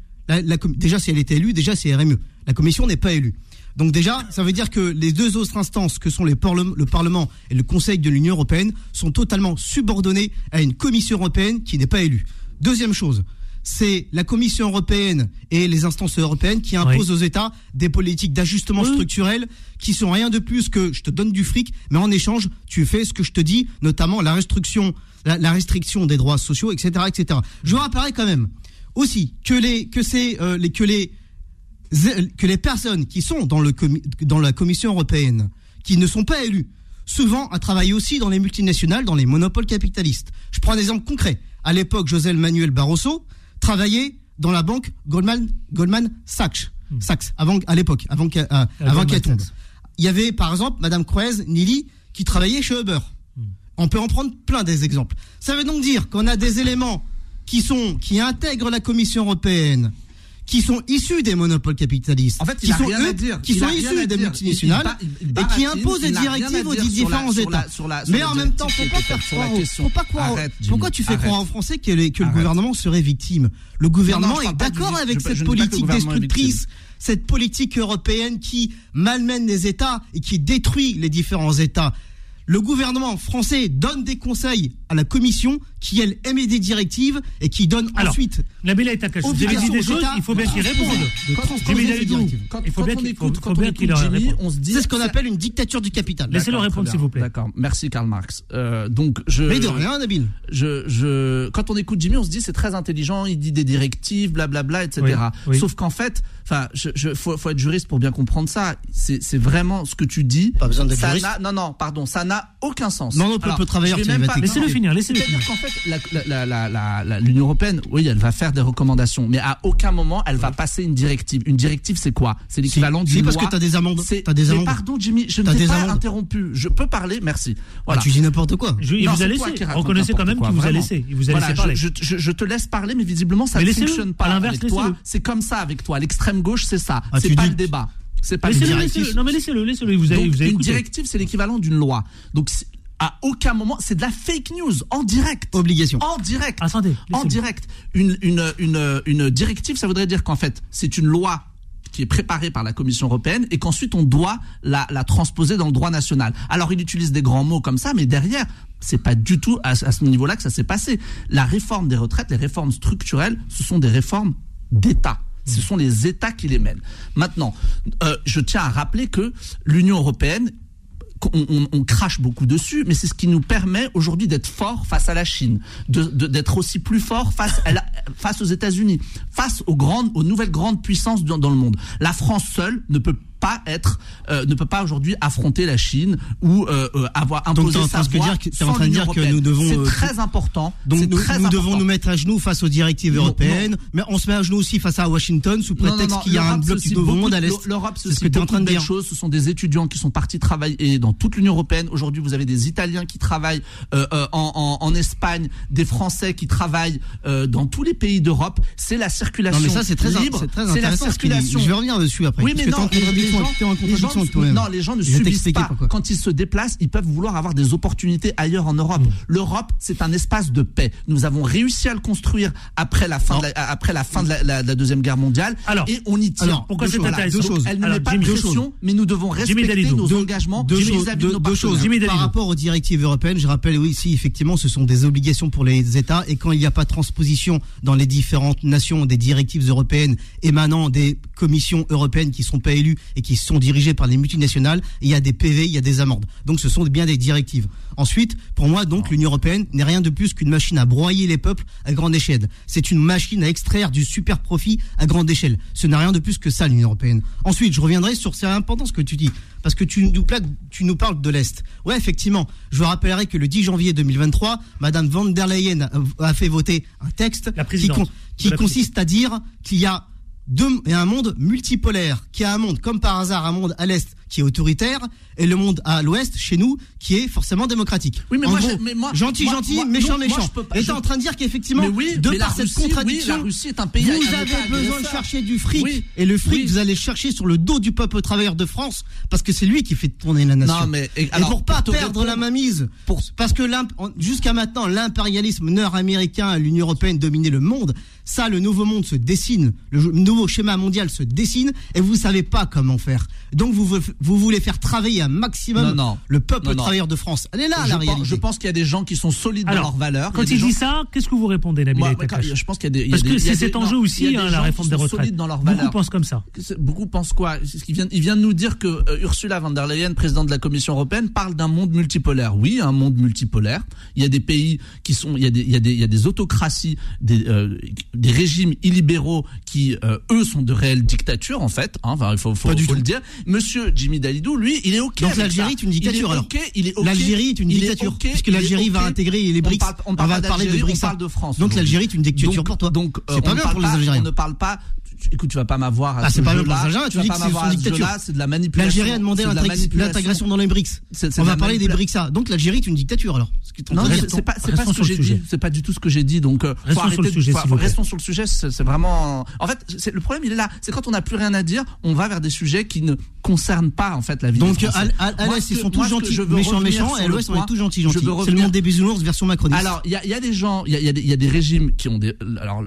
déjà, si elle était élue, déjà, c'est RME. La commission n'est pas élue. Donc déjà, ça veut dire que les deux autres instances, que sont les le Parlement et le Conseil de l'Union européenne, sont totalement subordonnées à une commission européenne qui n'est pas élue. Deuxième chose, c'est la Commission européenne et les instances européennes qui imposent aux États des politiques d'ajustement structurel qui sont rien de plus que je te donne du fric, mais en échange, tu fais ce que je te dis, notamment la restriction, la, restriction des droits sociaux, etc., etc. Je vous rappellerai quand même aussi que les que c'est euh, les que les que les personnes qui sont dans le dans la Commission européenne qui ne sont pas élues souvent à travailler aussi dans les multinationales, dans les monopoles capitalistes. Je prends un exemple concret. À l'époque, José Manuel Barroso travaillait dans la banque Goldman Goldman Sachs, hmm. Sachs avant à l'époque, avant qu'elle euh, avant qu'elle tombe. Il y avait par exemple Madame Croez Nili qui travaillait chez Uber. Hmm. On peut en prendre plein des exemples. Ça veut donc dire qu'on a des éléments qui sont qui intègrent la Commission européenne, qui sont issus des monopoles capitalistes, en fait, qui sont eux, qui sont issus des multinationales et qui imposent des directives aux différents États. Mais en même temps, pourquoi faire croire, pourquoi, croire, pourquoi tu fais croire en Français que, le gouvernement serait victime? Le gouvernement est d'accord avec cette politique destructrice cette politique européenne qui malmène les États et qui détruit les différents États. Le gouvernement français donne des conseils à la commission qui, elle, émet des directives et qui donne Alors, ensuite. La Bella est à Vous avez dit des choses, il faut bien qu'il réponde. il faut bien qu'il réponde. on se dit. C'est ce qu'on appelle une dictature du capital. Laissez-le répondre, s'il vous plaît. D'accord. Merci, Karl Marx. Euh, donc, je. Mais de rien, Nabil. Je, je, quand on écoute Jimmy, on se dit c'est très intelligent, il dit des directives, blablabla, etc. Sauf qu'en fait, enfin, je, faut, faut être juriste pour bien comprendre ça. C'est vraiment ce que tu dis. Pas besoin d'être juriste. Non, non, pardon, ça n'a aucun sens. Non, non, peut travailleur, Laissez-le finir, laissez-le finir. Fait, l'Union européenne, oui, elle va faire des recommandations, mais à aucun moment elle va passer une directive. Une directive, c'est quoi? C'est l'équivalent d'une loi. parce que t'as des amendes. As des amendes. pardon, Jimmy, je ne t'ai pas interrompu. Je peux parler, merci. Ah, voilà. tu dis n'importe quoi. il vous a laissé. Reconnaissez quand même qu'il vous a laissé. Il vous a laissé parler. Je, te laisse parler, mais visiblement ça ne fonctionne pas. avec toi, c'est comme ça avec toi. L'extrême gauche, c'est ça. Ah, c'est pas le débat. C'est pas laissez-le, non mais laissez-le, laissez-le. Vous avez, vous avez une directive, c'est l'équivalent d'une loi. Donc à aucun moment, c'est de la fake news en direct. Obligation. En direct. Attendez. En direct. Une, une, une, une directive, ça voudrait dire qu'en fait, c'est une loi qui est préparée par la Commission européenne et qu'ensuite on doit la, la transposer dans le droit national. Alors il utilise des grands mots comme ça, mais derrière, c'est pas du tout à, ce niveau-là que ça s'est passé. La réforme des retraites, les réformes structurelles, ce sont des réformes d'État. Ce sont les États qui les mènent. Maintenant, euh, je tiens à rappeler que l'Union européenne on, crache beaucoup dessus, mais c'est ce qui nous permet aujourd'hui d'être fort face à la Chine, d'être aussi plus fort face, à face aux États-Unis, face aux grandes, aux nouvelles grandes puissances dans, dans le monde. La France seule ne peut pas être, euh, ne peut pas aujourd'hui affronter la Chine ou euh, euh avoir imposé donc, sa voix dire, es en train de dire que nous devons. C'est euh, très important. Donc nous, très nous devons nous mettre à genoux face aux directives européennes, mais on se met à genoux aussi face à Washington sous prétexte qu'il y a un bloc du nouveau monde à l'est. L'Europe, c'est ce que tu es en train de dire. Choses. Ce sont des étudiants qui sont partis travailler dans toute l'Union européenne. Aujourd'hui, vous avez des Italiens qui travaillent euh, en, en, en, Espagne, des Français qui travaillent dans tous les pays d'Europe. C'est la circulation non, mais ça, c'est très, libre. C'est la circulation. Je vais revenir dessus après. Oui, mais non non, les gens ne subissent pas. Quand ils se déplacent, ils peuvent vouloir avoir des opportunités ailleurs en Europe. Mm. L'Europe, c'est un espace de paix. Nous avons réussi à le construire après la fin, de la, après la, fin de la, deuxième guerre mondiale. Alors, et on y tient. pourquoi c'est intéressant Elle ne met pas de pression, mais nous devons respecter nos engagements vis-à-vis de nos partenaires. Par rapport aux directives européennes, je rappelle oui, si effectivement, ce sont des obligations pour les États et quand il n'y a pas de transposition dans les différentes nations des directives européennes émanant des commissions européennes qui sont pas élues et qui sont dirigées par les multinationales, il y a des PV, il y a des amendes. Donc ce sont bien des directives. Ensuite, pour moi, donc, l'Union européenne n'est rien de plus qu'une machine à broyer les peuples à grande échelle. C'est une machine à extraire du super profit à grande échelle. Ce n'est rien de plus que ça, l'Union européenne. Ensuite, je reviendrai sur c'est important ce que tu dis, parce que tu nous, tu nous parles de l'Est. Ouais, effectivement, je vous rappellerai que le 10 janvier 2023, Madame van der Leyen a fait voter un texte qui, qui consiste à dire qu'il y a deux, et un monde multipolaire, qui a un monde, comme par hasard, un monde à l'Est qui est autoritaire, et le monde à l'ouest, chez nous, qui est forcément démocratique. Oui, mais, moi, mais moi, gentil, gentil, méchant, méchant. et t'es en train de dire qu'effectivement, de par cette contradiction, est un pays vous avez besoin de chercher du fric, et le fric, vous allez chercher sur le dos du peuple travailleur de France, parce que c'est lui qui fait tourner la nation. Non, mais, et, pour pas perdre la mainmise, pour, parce que jusqu'à maintenant, l'impérialisme nord-américain, l'Union européenne dominait le monde. Ça, le nouveau monde se dessine, le nouveau schéma mondial se dessine, et vous savez pas comment faire. Donc vous vous voulez faire travailler un maximum le peuple travailleur de France. Elle est là, je la réalité. Je pense qu'il y a des gens qui sont solides dans leurs valeurs. Quand il, dit ça, qu'est-ce que vous répondez, Nabil Je pense qu'il y a des. Parce que c'est cet enjeu aussi, hein, la réforme des retraites. Dans leurs Beaucoup pensent comme ça. Beaucoup pensent quoi Il vient, il vient de nous dire que euh, Ursula von der Leyen, présidente de la Commission européenne, parle d'un monde multipolaire. Oui, un monde multipolaire. Il y a des pays qui sont, il y a des, il y a des, il y a des autocraties, des, euh, des régimes illibéraux qui, euh, eux, sont de réelles dictatures en fait. Hein, enfin, il faut, faut, faut le dire. Monsieur Jimmy Dalidou, lui, il est ok. Donc l'Algérie est une dictature. L'Algérie est une dictature puisque l'Algérie va intégrer les BRICS. On, va parler de BRICS. de France. Donc l'Algérie est une dictature pour toi. Donc c'est pas bien pour les Algériens. On ne parle pas écoute, tu vas pas m'avoir. Ah, c'est pas le Algériens, tu dis que c'est une dictature. C'est de la manipulation. L'Algérie a demandé l'intégration dans les BRICS. On va parler des BRICS. Donc l'Algérie est une dictature alors. Non, c'est pas, pas ce que j'ai dit. C'est pas du tout ce que j'ai dit. Donc, euh, restons sur le sujet. Restons sur le sujet. C'est vraiment. En fait, le problème il est là. C'est quand on n'a plus rien à dire, on va vers des sujets qui ne concernent pas en fait la vie. Donc à l'Est ils sont tous gentils, méchants, méchants, et à l'Ouest on est tous gentils, gentils. C'est le monde des bisounours version macroniste. Alors il y a des gens, il y a des régimes qui ont des. Alors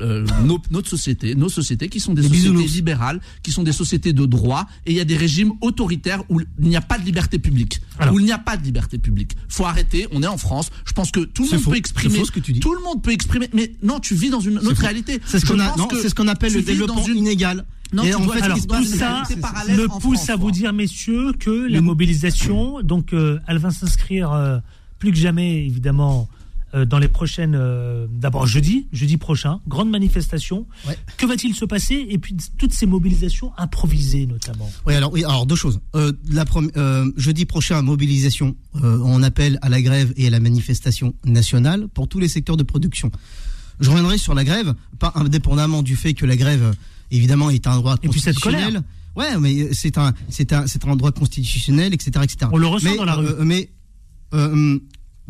notre société, nos sociétés qui sont des sociétés libérales, qui sont des sociétés de droit, et il y a des régimes autoritaires où il n'y a pas de liberté publique. Où il n'y a pas de liberté publique. Faut arrêter. On est en France. Je pense que tout le monde peut exprimer. ce que tu dis. Tout le monde peut exprimer. Mais non, tu vis dans une autre réalité. C'est ce qu'on appelle le développement inégal. Non, et en fait, alors, tout ça me pousse à vous dire, messieurs, que la mobilisation, donc, euh, elle va s'inscrire euh, plus que jamais, évidemment, dans les prochaines. D'abord jeudi, jeudi prochain, grande manifestation. Que va-t-il se passer? Et puis toutes ces mobilisations improvisées, notamment. Oui, alors oui, alors deux choses. la jeudi prochain, mobilisation. on appelle à la grève et à la manifestation nationale pour tous les secteurs de production. Je reviendrai sur la grève, pas indépendamment du fait que la grève, évidemment, est un droit constitutionnel. Ouais, mais c'est un, c'est un, c'est un droit constitutionnel, etc., etc. On le ressent dans la rue. Euh, mais euh,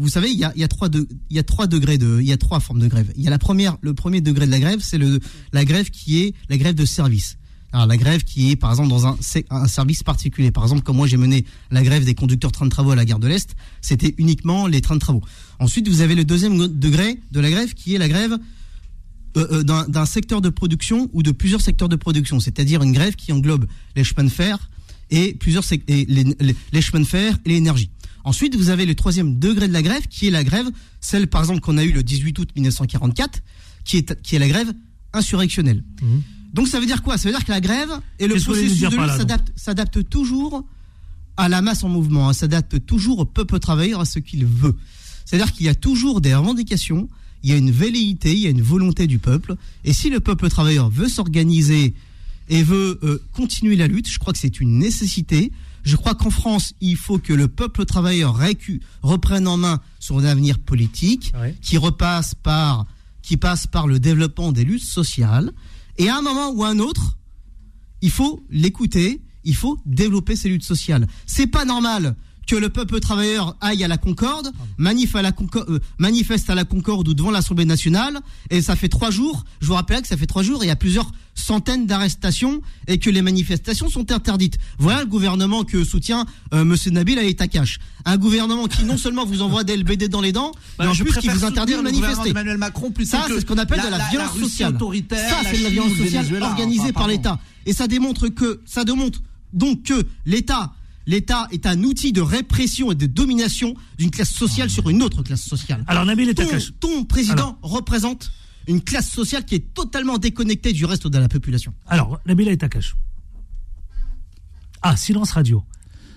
vous savez, il y a, trois degrés de, il y a trois formes de grève. Il y a la première, le premier degré de la grève, c'est la grève qui est la grève de service. La grève qui est par exemple dans un, service particulier. Par exemple, comme moi j'ai mené la grève des conducteurs trains de travaux à la gare de l'Est, c'était uniquement les trains de travaux. Ensuite, vous avez le deuxième degré de la grève qui est la grève euh, euh, d'un secteur de production ou de plusieurs secteurs de production, c'est-à-dire une grève qui englobe les chemins de fer et plusieurs les, chemins de fer et l'énergie. Ensuite, vous avez le troisième degré de la grève qui est la grève, celle par exemple qu'on a eue le 18 août 1944, qui est qui est la grève insurrectionnelle. Mmh. Donc ça veut dire quoi? Ça veut dire que la grève et le processus de lutte s'adaptent toujours à la masse en mouvement, hein. ça date toujours au peuple travailleur à ce qu'il veut. C'est-à-dire qu'il y a toujours des revendications, il y a une velléité, il y a une volonté du peuple. Et si le peuple travailleur veut s'organiser et veut euh, continuer la lutte, je crois que c'est une nécessité. Je crois qu'en France, il faut que le peuple travailleur reprenne en main son avenir politique, qui repasse par, qui passe par le développement des luttes sociales. Et à un moment ou à un autre, il faut l'écouter, il faut développer ces luttes sociales. C'est pas normal que le peuple travailleur aille à la Concorde, manif à la euh, manifeste à la Concorde ou devant l'Assemblée nationale, et ça fait trois jours, je vous rappelle que ça fait trois jours, et il y a plusieurs centaines d'arrestations et que les manifestations sont interdites. Voilà le gouvernement que soutient euh, Monsieur Nabil Aïtakash. Un gouvernement qui non seulement vous envoie des LBD dans les dents, mais bah, en plus qui vous interdit de manifester. Emmanuel Macron ça, c'est ce qu'on appelle de la, violence sociale. Ça, c'est de la violence sociale organisée par l'État. Et ça démontre que, ça démontre donc que l'État l'État est un outil de répression et de domination d'une classe sociale sur une autre classe sociale. Alors Nabil ton, ton président représente une classe sociale qui est totalement déconnectée du reste de la population. Alors Nabil Takash. Ah, silence radio.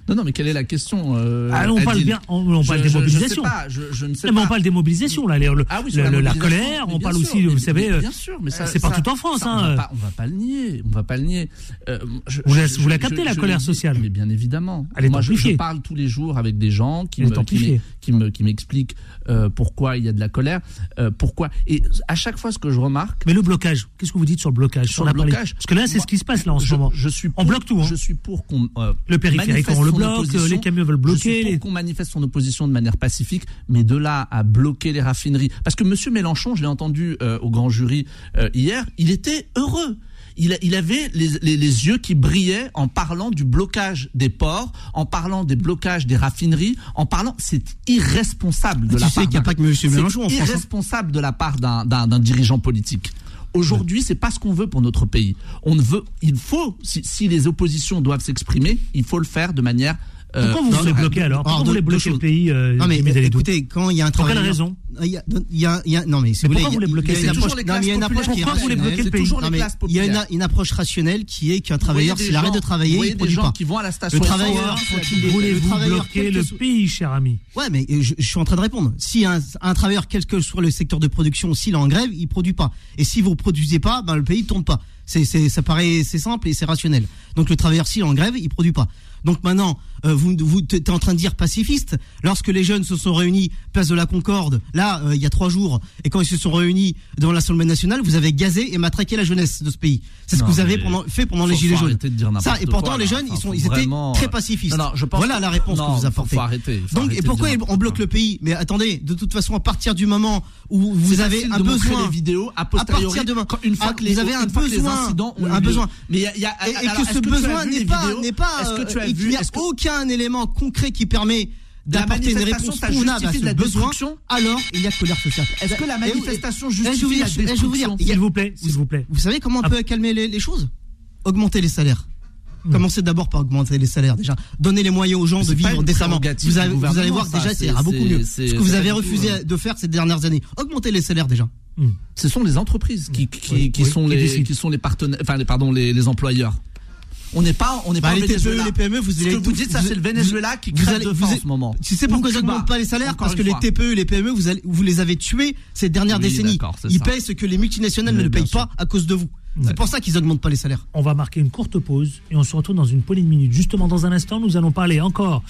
Non, non, mais quelle est la question euh, ah, On parle bien, on, parle des mobilisations. Je, je, ne sais non, pas. Mais on parle des mobilisations, là, le, ah oui, la, colère, on parle aussi, vous savez, bien sûr, mais ça, c'est partout en France. Ça, hein. on, va pas, le nier, on va pas le nier. Euh, vous, la, vous la captez la colère sociale Mais bien évidemment. Elle est Moi, je, parle tous les jours avec des gens qui me, qui me, qui m'expliquent euh, pourquoi il y a de la colère, euh, pourquoi. Et à chaque fois, ce que je remarque. Mais le blocage, qu'est-ce que vous dites sur le blocage Sur le blocage. Parce que là, c'est ce qui se passe là en ce moment. Je. On bloque tout. Hein. Je suis pour qu'on. Le périphérique, on le bloque. Les veulent bloquer. Je qu'on manifeste son opposition de manière pacifique, mais de là à bloquer les raffineries. Parce que Monsieur Mélenchon, je l'ai entendu euh, au grand jury euh, hier, il était heureux. Il, il, avait les, les, les, yeux qui brillaient en parlant du blocage des ports, en parlant des blocages des raffineries, en parlant. C'est irresponsable de la part. qu'il a pas que M. Mélenchon en France. Hein. irresponsable de la part d'un dirigeant politique. Aujourd'hui, c'est pas ce qu'on veut pour notre pays. On veut, il faut, si, les oppositions doivent s'exprimer, il faut le faire de manière Pourquoi vous voulez bloquer alors Pourquoi vous voulez bloquer le pays euh, Non mais écoutez, quand il y a un travail. Pour quelle raison il y, a, il, y a, il y a, non mais si vous voulez, bloquer il y a une approche, il y a une approche qui. Il y a une, une approche rationnelle qui est qu'un travailleur, s'il arrête de travailler, il produit pas. qui vont à la station. Le travailleur, voulez-vous bloquer le pays, cher ami Ouais, mais je, suis en train de répondre. Si un, un travailleur, quel que soit le secteur de production, s'il est en grève, il produit pas. Et si vous produisez pas, ben le pays tourne pas. C'est, ça paraît, c'est simple et c'est rationnel. Donc le travailleur, s'il est en grève, il produit pas. Donc maintenant, euh, vous, vous êtes en train de dire pacifiste. Lorsque les jeunes se sont réunis place de la Concorde, là, euh, il y a trois jours, et quand ils se sont réunis devant l'Assemblée nationale, vous avez gazé et matraqué la jeunesse de ce pays. C'est ce que vous avez pendant, fait pendant les Gilets jaunes. Ça, et pourtant, les jeunes, ils, sont, ils étaient très pacifistes. Non, je pense voilà la réponse que vous apportez. Faut arrêter, Donc, et pourquoi on bloque le pays? Mais attendez, de toute façon, à partir du moment où vous avez un besoin, les vidéos à, partir de une fois que vous avez un besoin, un besoin, mais il y a, et que ce besoin n'est pas, n'est pas, et qu'il n'y a aucun élément concret qui permet d'apporter une réponse convenable à ce besoin, alors il y a colère sociale. Est-ce que la manifestation justifie la destruction S'il vous plaît, s'il vous plaît. Vous savez comment on peut calmer les, choses? Augmenter les salaires. Hmm. Commencez d'abord par augmenter les salaires déjà. Donner les moyens aux gens de vivre décemment. Vous, allez voir déjà, ça ira beaucoup mieux. Ce que vous avez refusé de faire ces dernières années. Augmenter les salaires déjà. Hmm. Ce sont les entreprises qui, qui, sont, les, qui sont les partenaires, enfin, les, pardon, les employeurs. On n'est pas, on n'est bah, pas les TPE, les PME, vous Ce que vous dites, ça c'est le Venezuela qui crève de faim en ce moment. Tu sais pourquoi ils n'augmentent pas les salaires? Parce que les TPE, les PME, vous, vous les avez tués ces dernières décennies. Ils payent ce que les multinationales ne payent pas à cause de vous. C'est pour ça qu'ils n'augmentent pas les salaires. On va marquer une courte pause et on se retrouve dans une poignée de minutes. Justement, dans un instant, nous allons parler encore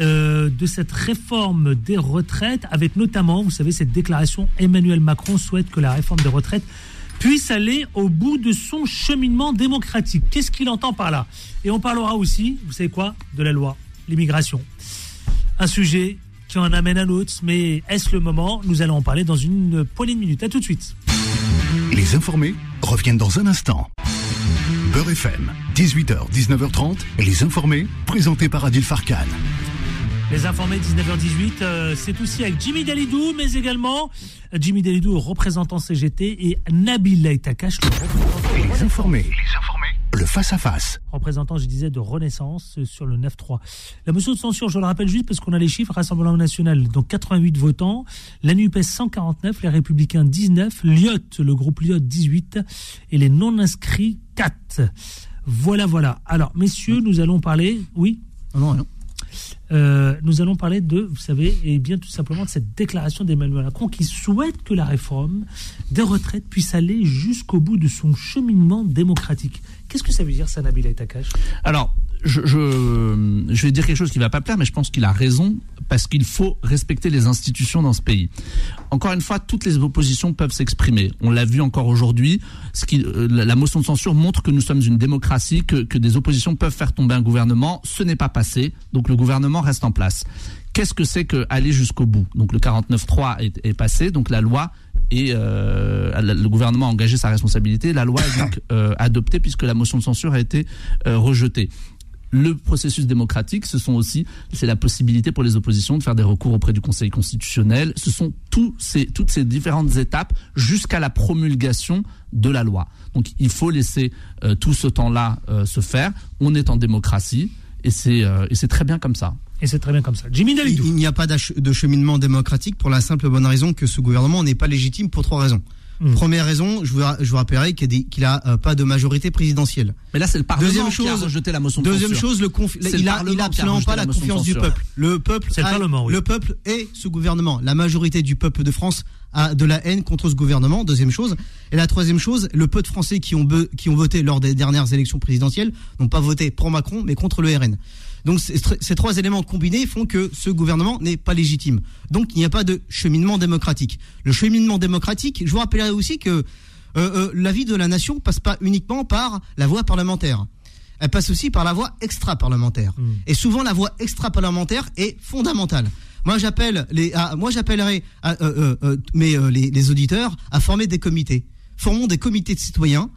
euh, de cette réforme des retraites, avec notamment, vous savez, cette déclaration Emmanuel Macron souhaite que la réforme des retraites puisse aller au bout de son cheminement démocratique. Qu'est-ce qu'il entend par là? Et on parlera aussi, vous savez quoi, de la loi, l'immigration. Un sujet qui en amène un autre, mais est-ce le moment? Nous allons en parler dans une poignée de minutes. À tout de suite. Les informés reviennent dans un instant. Beurre FM, 18h, 19h30, les informés, présentés par Adil Farkan. Les informés 19h18, euh, c'est aussi avec Jimmy Dalidou, mais également Jimmy Dalidou, représentant CGT, et Nabil Laitakash, le représentant. Les informés, les informés, le face-à-face. Représentant, je disais, de Renaissance euh, sur le 9-3. La motion de censure, je le rappelle juste parce qu'on a les chiffres, Rassemblement National, donc 88 votants, la NUPES 149, les Républicains 19, Lyot, le groupe Lyot 18, et les non-inscrits 4. Voilà, voilà. Alors, messieurs, nous allons parler. Oui? Non, non. Euh, nous allons parler de, vous savez, et bien tout simplement de cette déclaration d'Emmanuel Macron qui souhaite que la réforme des retraites puisse aller jusqu'au bout de son cheminement démocratique. Qu'est-ce que ça veut dire, ça, Nabil Takash Alors, je, je, je, vais dire quelque chose qui va pas plaire, mais je pense qu'il a raison parce qu'il faut respecter les institutions dans ce pays. Encore une fois, toutes les oppositions peuvent s'exprimer. On l'a vu encore aujourd'hui. Ce qui, euh, la motion de censure montre que nous sommes une démocratie, que, que des oppositions peuvent faire tomber un gouvernement. Ce n'est pas passé, donc le gouvernement reste en place. Qu'est-ce que c'est que aller jusqu'au bout? Donc le 49.3 est, est passé, donc la loi et euh, le gouvernement a engagé sa responsabilité. La loi est donc euh, adoptée puisque la motion de censure a été euh, rejetée le processus démocratique, ce sont aussi, c'est la possibilité pour les oppositions de faire des recours auprès du Conseil constitutionnel. Ce sont tous ces, toutes ces différentes étapes jusqu'à la promulgation de la loi. Donc il faut laisser euh, tout ce temps-là euh, se faire. On est en démocratie et c'est euh, et c'est très bien comme ça. Et c'est très bien comme ça. Jimmy Dalidou. Il n'y a pas de cheminement démocratique pour la simple bonne raison que ce gouvernement n'est pas légitime pour trois raisons. Hmm. Première raison, je vous, je vous rappellerai qu'il n'a euh, pas de majorité présidentielle. Mais là, c'est le Parlement deuxième chose, qui a rejeté la motion de Deuxième chose, le il, a, il a absolument pas la, confiance du peuple. Le peuple, le, Parlement, oui. le peuple et ce gouvernement. La majorité du peuple de France a de la haine contre ce gouvernement. Deuxième chose. Et la troisième chose, le peu de Français qui ont, qui ont voté lors des dernières élections présidentielles n'ont pas voté pour Macron, mais contre le RN. Donc ces trois éléments combinés font que ce gouvernement n'est pas légitime. Donc il n'y a pas de cheminement démocratique. Le cheminement démocratique, je vous rappellerai aussi que euh, euh, la vie de la nation passe pas uniquement par la voie parlementaire. Elle passe aussi par la voie extra-parlementaire. Hmm. Et souvent la voie extra-parlementaire est fondamentale. Moi j'appelle les, moi j'appellerai euh, les, les auditeurs à former des comités. Formons des comités de citoyens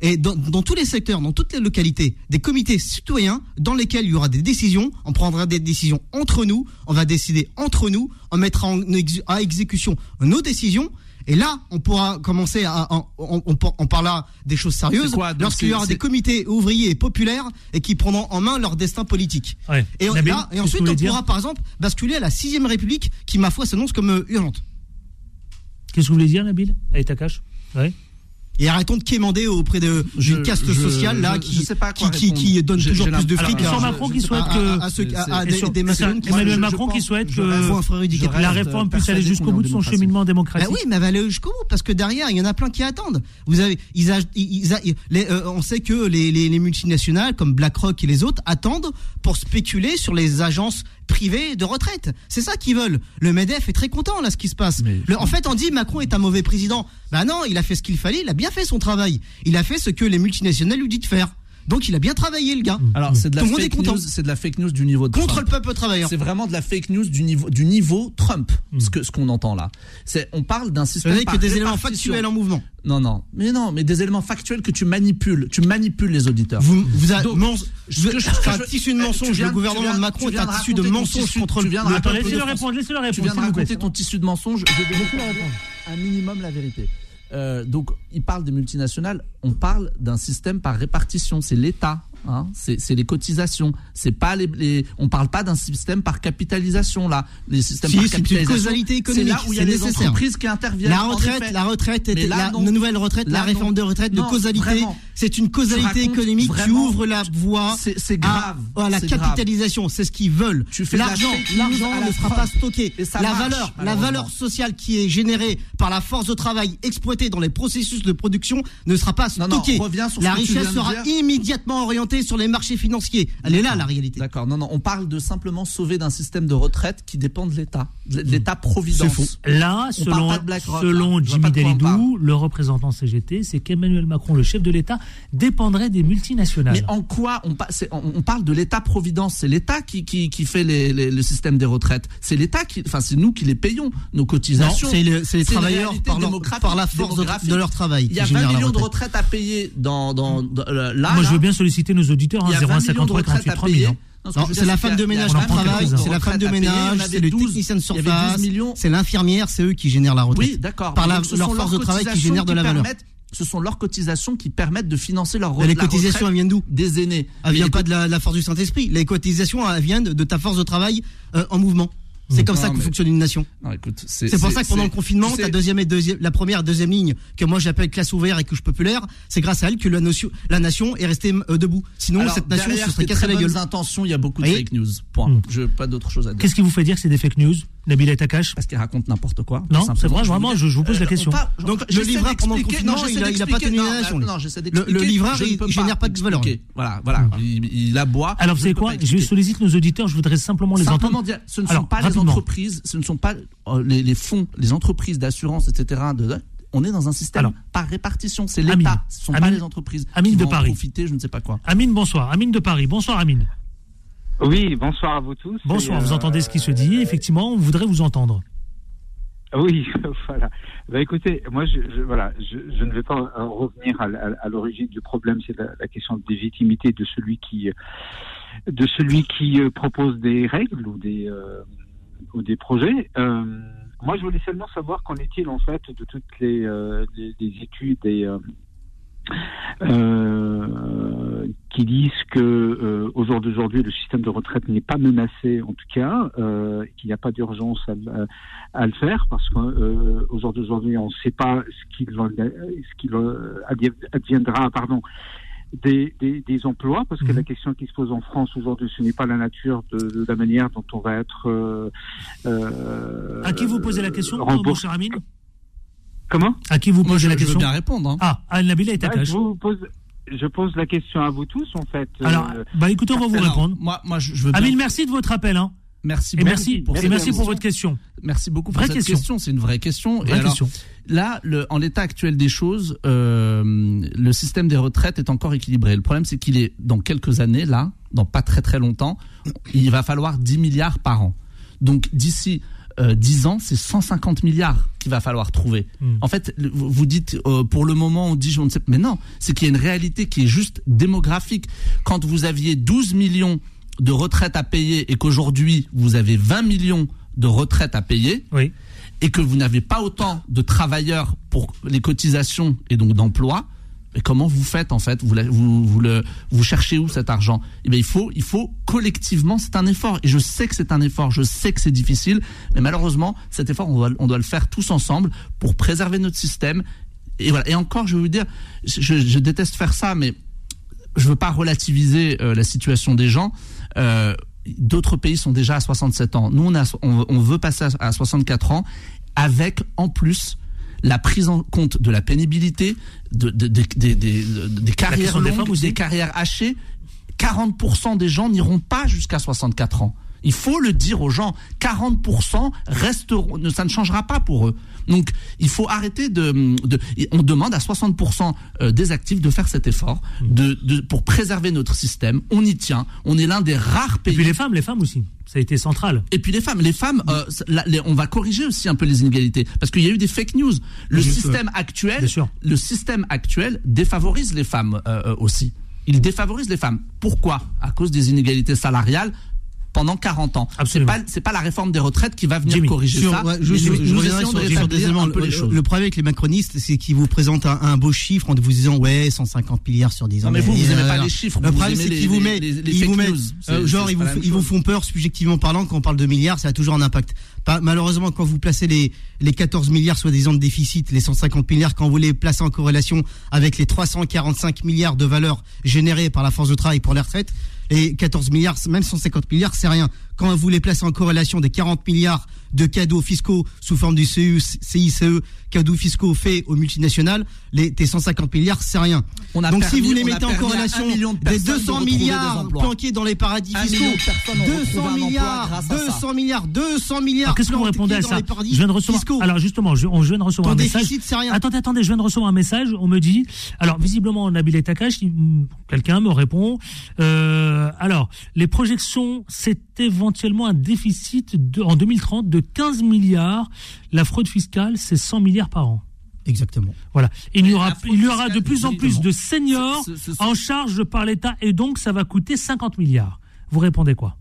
et dans, dans, tous les secteurs, dans toutes les localités, des comités citoyens dans lesquels il y aura des décisions, on prendra des décisions entre nous, on va décider entre nous, on mettra en, à exécution nos décisions. Et là, on pourra commencer à, on, on, on parlera des choses sérieuses lorsqu'il y aura des comités ouvriers et populaires et qui prendront en main leur destin politique. Ouais. Et, là, et ensuite, on pourra par exemple basculer à la sixième République qui, ma foi, s'annonce comme euh, urgente. Qu'est-ce que vous voulez dire, Nabil Avec ta cache? Ouais. Et arrêtons de quémander auprès de d'une caste sociale là qui, qui, qui, donne toujours plus de fric à, Macron qui souhaite que à, des, Emmanuel Macron qui souhaite que la réforme puisse aller jusqu'au bout de son cheminement démocratique. Bah oui, mais elle va aller jusqu'au bout parce que derrière il y en a plein qui attendent. Vous avez, ils, euh, on sait que les, les multinationales comme BlackRock et les autres attendent pour spéculer sur les agences privées de retraite. C'est ça qu'ils veulent. Le MEDEF est très content là ce qui se passe. en fait, on dit Macron est un mauvais président. Ben non, il a fait ce qu'il fallait, il a bien fait son travail. Il a fait ce que les multinationales lui disent de faire. Donc il a bien travaillé le gars. Alors c'est de la fake news, c'est de la fake news du niveau de contre le peuple travailleur. C'est vraiment de la fake news du niveau du niveau Trump. Hmm. Ce que ce qu'on entend là, c'est on parle d'un système que des éléments factuels en mouvement. Non non, mais non, mais des éléments factuels que tu manipules, tu manipules les auditeurs. Vous vous avez un tissu de mensonges. Le gouvernement de Macron est un tissu de mensonges contre le peuple. Laissez-le répondre, laissez-le répondre. Tu viens de raconter ton tissu de mensonges. Je vais répondre un minimum la vérité. Euh, donc, il parle des multinationales. On parle d'un système par répartition. C'est l'État Hein, c'est les cotisations. C'est pas les, les on parle pas d'un système par capitalisation là. Les systèmes par capitalisation. C'est causalité économique. C'est là où il y a des entreprises qui interviennent. La retraite, la retraite, la, nouvelle retraite, la réforme de retraite de causalité. C'est une causalité économique qui ouvre la voie. C'est grave. À, la capitalisation. C'est ce qu'ils veulent. L'argent, l'argent ne sera pas stocké. La valeur, la valeur sociale qui est générée par la force de travail exploitée dans les processus de production ne sera pas stockée. La richesse sera immédiatement orientée sur les marchés financiers. Elle est là la réalité. D'accord. Non, non. On parle de simplement sauver d'un système de retraite qui dépend de l'État, de l'État providence. Là, selon, selon Jimmy Dalidou, le représentant CGT, c'est qu'Emmanuel Macron, le chef de l'État, dépendrait des multinationales. Mais en quoi on, on parle de l'État providence? C'est l'État qui, qui, qui, fait les, le système des retraites. C'est l'État qui, enfin, c'est nous qui les payons nos cotisations. C'est les travailleurs par, par, la force de, leur travail. Il y a 20 millions de retraites à payer dans, dans, euh, là. Moi, je veux bien solliciter nos auditeurs, hein, 0153 48 3000. C'est la femme de ménage qui travaille, c'est la femme de ménage, c'est le technicien de surface, c'est l'infirmière, c'est eux qui génèrent la retraite. Oui, d'accord. Par leur force de travail qui génère de la valeur ce sont leurs cotisations qui permettent de financer leur retraite. Les cotisations, elles viennent d'où Des aînés. Elles viennent pas de la, force du Saint-Esprit. Les cotisations, elles viennent de, ta force de travail euh, en mouvement. C'est comme ça que fonctionne une nation. c'est pour ça que pendant le confinement, ta deuxième et deuxième, la première et deuxième ligne que moi j'appelle classe ouverte et couche populaire, c'est grâce à elle que la, notion, la nation est restée euh, debout. Sinon, cette nation se serait cassée la gueule. intentions, il y a beaucoup de fake news. Point. Hmm. Je pas d'autre chose à dire. Qu'est-ce qui vous fait dire que c'est des fake news? Nabil Takash Parce qu'il raconte n'importe quoi. Non, c'est vrai, vraiment, je, vous pose la euh, question. Donc, le livreur pendant le confinement, il n'a pas tenu nation. Le livreur, il génère pas de valeur. Voilà, voilà. Il aboie. Alors, vous savez quoi Je sollicite nos auditeurs, je voudrais simplement les entendre. Ce ne sont pas les entreprises, ce ne sont pas euh, les fonds, les entreprises d'assurance, etc. on est dans un système par répartition. C'est l'État, ce ne sont pas les entreprises. Amine de Paris. profiter, je ne sais pas quoi. Amine, bonsoir. Amine de Paris. Bonsoir, Amine. Oui, bonsoir à vous tous. Bonsoir, vous entendez ce qui se dit. Effectivement, on voudrait vous entendre. Oui, voilà. Bah, écoutez, moi, je, voilà, je, ne vais pas revenir à, l'origine du problème. C'est la, question de légitimité de celui qui, de celui qui euh, propose des règles ou des, euh, ou des projets. Euh, moi, je voulais seulement savoir qu'en est-il en fait de toutes les, les, études et euh, qui disent que euh, au jour d'aujourd'hui le système de retraite n'est pas menacé en tout cas, euh, qu'il n'y a pas d'urgence à, le faire parce qu'au jour d'aujourd'hui on ne sait pas ce qu'il ce qu'il adviendra pardon des, des, emplois, parce que la mhm. question qui se pose en France aujourd'hui, ce n'est pas la nature de, la manière dont on va être. à qui vous posez la question, mon cher Amine? Comment? À qui vous posez la question Je veux bien répondre. Hein. Ah, à Nabila et Takash. je, pose, je pose la question à vous tous, en fait. Alors, bah écoutez, on va vous répondre. Moi, moi, je, veux bien... Amine, merci de votre appel. Hein. Merci beaucoup. merci, pour, merci pour votre question. Merci beaucoup pour cette question. C'est une vraie question. et alors, Là, le, en l'état actuel des choses, euh, le système des retraites est encore équilibré. Le problème, c'est qu'il est dans quelques années, là, dans pas très très longtemps, il va falloir 10 milliards par an. Donc d'ici 10 euh, ans, c'est 150 milliards qu'il va falloir trouver. Hmm. En fait, vous dites, euh, pour le moment, on dit, je ne sais mais non, c'est qu'il y a une réalité qui est juste démographique. Quand vous aviez 12 millions de retraites à payer et qu'aujourd'hui, vous avez 20 millions de retraites à payer, et que vous n'avez pas autant de travailleurs pour les cotisations et donc d'emplois, mais comment vous faites en fait? Vous, vous, cherchez où cet argent? Eh il faut, il faut collectivement, c'est un effort. Et je sais que c'est un effort, je sais que c'est difficile, mais malheureusement, cet effort, on doit, le faire tous ensemble pour préserver notre système. Et voilà. Et encore, je veux vous dire, je, déteste faire ça, mais je veux pas relativiser euh, la situation des gens. Euh, D'autres pays sont déjà à 67 ans. Nous, on veut passer à 64 ans avec en plus la prise en compte de la pénibilité, de, des carrières longues, des carrières hachées. 40% des gens n'iront pas jusqu'à 64 ans. Il faut le dire aux gens. 40% resteront, ça ne changera pas pour eux. Donc, il faut arrêter de, on demande à 60% euh, des actifs de faire cet effort, de, pour préserver notre système. On y tient. On est l'un des rares pays. Et puis les femmes, les femmes aussi. Ça a été central. Et puis les femmes, les femmes, euh, on va corriger aussi un peu les inégalités parce qu'il y a eu des fake news. Le système actuel, le système actuel défavorise les femmes euh, aussi. Il défavorise les femmes. Pourquoi? À cause des inégalités salariales, pendant 40 ans. C'est pas, c'est pas la réforme des retraites qui va venir corriger ça. je, je, Le problème avec les macronistes, c'est qu'ils vous présentent un, beau chiffre en vous disant ouais 150 milliards sur 10 ans. Non, mais vous, vous n'aimez pas les chiffres. Le problème, c'est qu'ils vous mettent, ils vous mettent, genre ils vous, ils vous font peur subjectivement parlant quand on parle de milliards, ça a toujours un impact. malheureusement, quand vous placez les les 14 milliards soi-disant de déficit, les 150 milliards, quand vous les placez en corrélation avec les 345 milliards de valeur générées par la force de travail pour les retraites, les 14 milliards, même 150 milliards, c'est rien. Quand vous les placez en corrélation des 40 milliards de cadeaux fiscaux sous forme du CU, CICE, cadeaux fiscaux faits aux multinationales, les, tes 150 milliards, c'est rien. Donc si vous les mettez en corrélation des 200 milliards planqués dans les paradis fiscaux, 200 milliards, 200 milliards, 200 milliards. Qu'est-ce que vous répondez à ça Je viens de recevoir. Alors justement, je, on, viens de recevoir un message. Rien. Attendez, attendez, je viens de recevoir un message. On me dit, alors visiblement Nabil Takash, quelqu'un me répond. Euh, alors les projections, c'est éventuellement un déficit de, en 2030 de 15 milliards. La fraude fiscale, c'est 100 milliards par an. Exactement. Voilà. Il y aura, il y aura de plus en plus de seniors en charge par l'État et donc ça va coûter 50 milliards. Vous répondez quoi?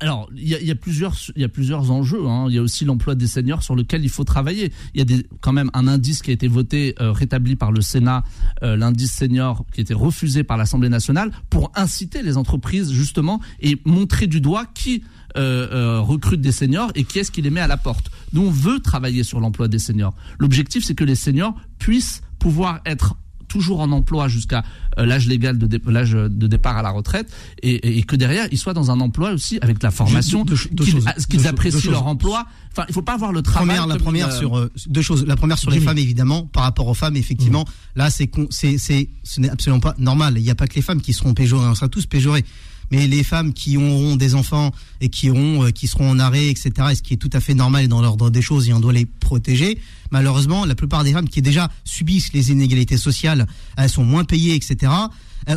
Alors, il y, a, plusieurs, il y a plusieurs enjeux. Hein. Il y a aussi l'emploi des seniors sur lequel il faut travailler. Il y a des, quand même un indice qui a été voté, euh, rétabli par le Sénat, euh, l'indice senior qui a été refusé par l'Assemblée nationale pour inciter les entreprises justement et montrer du doigt qui recrute des seniors et qui est-ce qui les met à la porte. Nous, on veut travailler sur l'emploi des seniors. L'objectif, c'est que les seniors puissent pouvoir être toujours en emploi jusqu'à euh, l'âge légal de l'âge de départ à la retraite et, que derrière ils soient dans un emploi aussi avec la formation qu'ils apprécient leur emploi. Enfin il faut pas avoir le travail la première sur euh, deux choses. La première sur les femmes évidemment par rapport aux femmes effectivement. Mmh. là c'est c'est c'est ce n'est absolument pas normal. Il n'y a pas que les femmes qui seront péjorées on sera tous péjorés mais les femmes qui auront des enfants et qui auront, euh, qui seront en arrêt, etc., et ce qui est tout à fait normal dans l'ordre des choses, et on doit les protéger. Malheureusement, la plupart des femmes qui déjà subissent les inégalités sociales, elles sont moins payées, etc.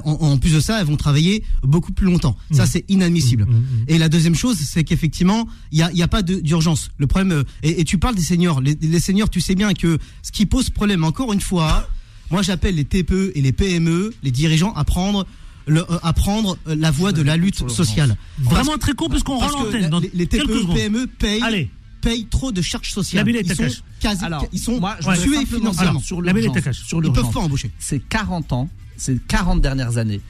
En, plus de ça, elles vont travailler beaucoup plus longtemps. Ça, mmh. c'est inadmissible. Mmh, mmh, et la deuxième chose, c'est qu'effectivement, il n'y a, y a pas d'urgence. Le problème, euh, et, tu parles des seniors. Les, les seniors, tu sais bien que ce qui pose problème, encore une fois, moi j'appelle les TPE et les PME, les dirigeants, à prendre le, euh, à prendre euh, la voie de la lutte sociale. Vraiment très con parce qu'on rend l'antenne. Les, les TPE, PME payent. payent trop de charges sociales. ils sont, quasi, Alors, ils sont moi, je tués financièrement. sur sur ils peuvent pas embaucher. C'est 40 ans, c'est 40 dernières années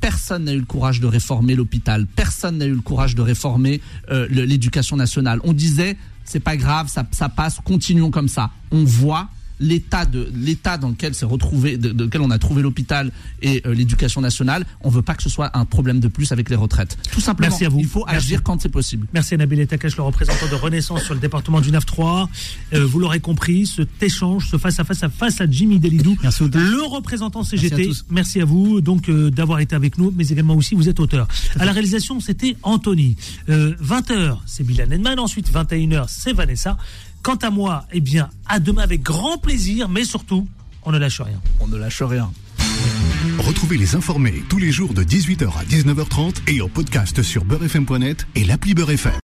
personne n'a eu le courage de réformer l'hôpital, personne n'a eu le courage de réformer euh, l'éducation nationale. On disait, c'est pas grave, ça, ça passe, continuons comme ça. On voit l'état de l'état dans lequel s'est retrouvé, de, lequel on a trouvé l'hôpital et euh, l'éducation nationale, on veut pas que ce soit un problème de plus avec les retraites. Tout simplement. Merci à vous. Il faut agir quand c'est possible. Merci à Nabil Etakash, le représentant de Renaissance sur le département du 9-3. Euh, vous l'aurez compris, cet échange, ce face à face à face à Jimmy Delidou, le représentant CGT. Merci à, vous donc euh, d'avoir été avec nous, mais également aussi vous êtes auteur. À la réalisation, c'était Anthony. 20h, c'est Bilan Edman. Ensuite, 21h, c'est Vanessa. Quant à moi, eh bien, à demain avec grand plaisir, mais surtout, on ne lâche rien. On ne lâche rien. Retrouvez les informés tous les jours de 18h à 19h30 et en podcast sur beurrefm.net et l'appli Beurrefm.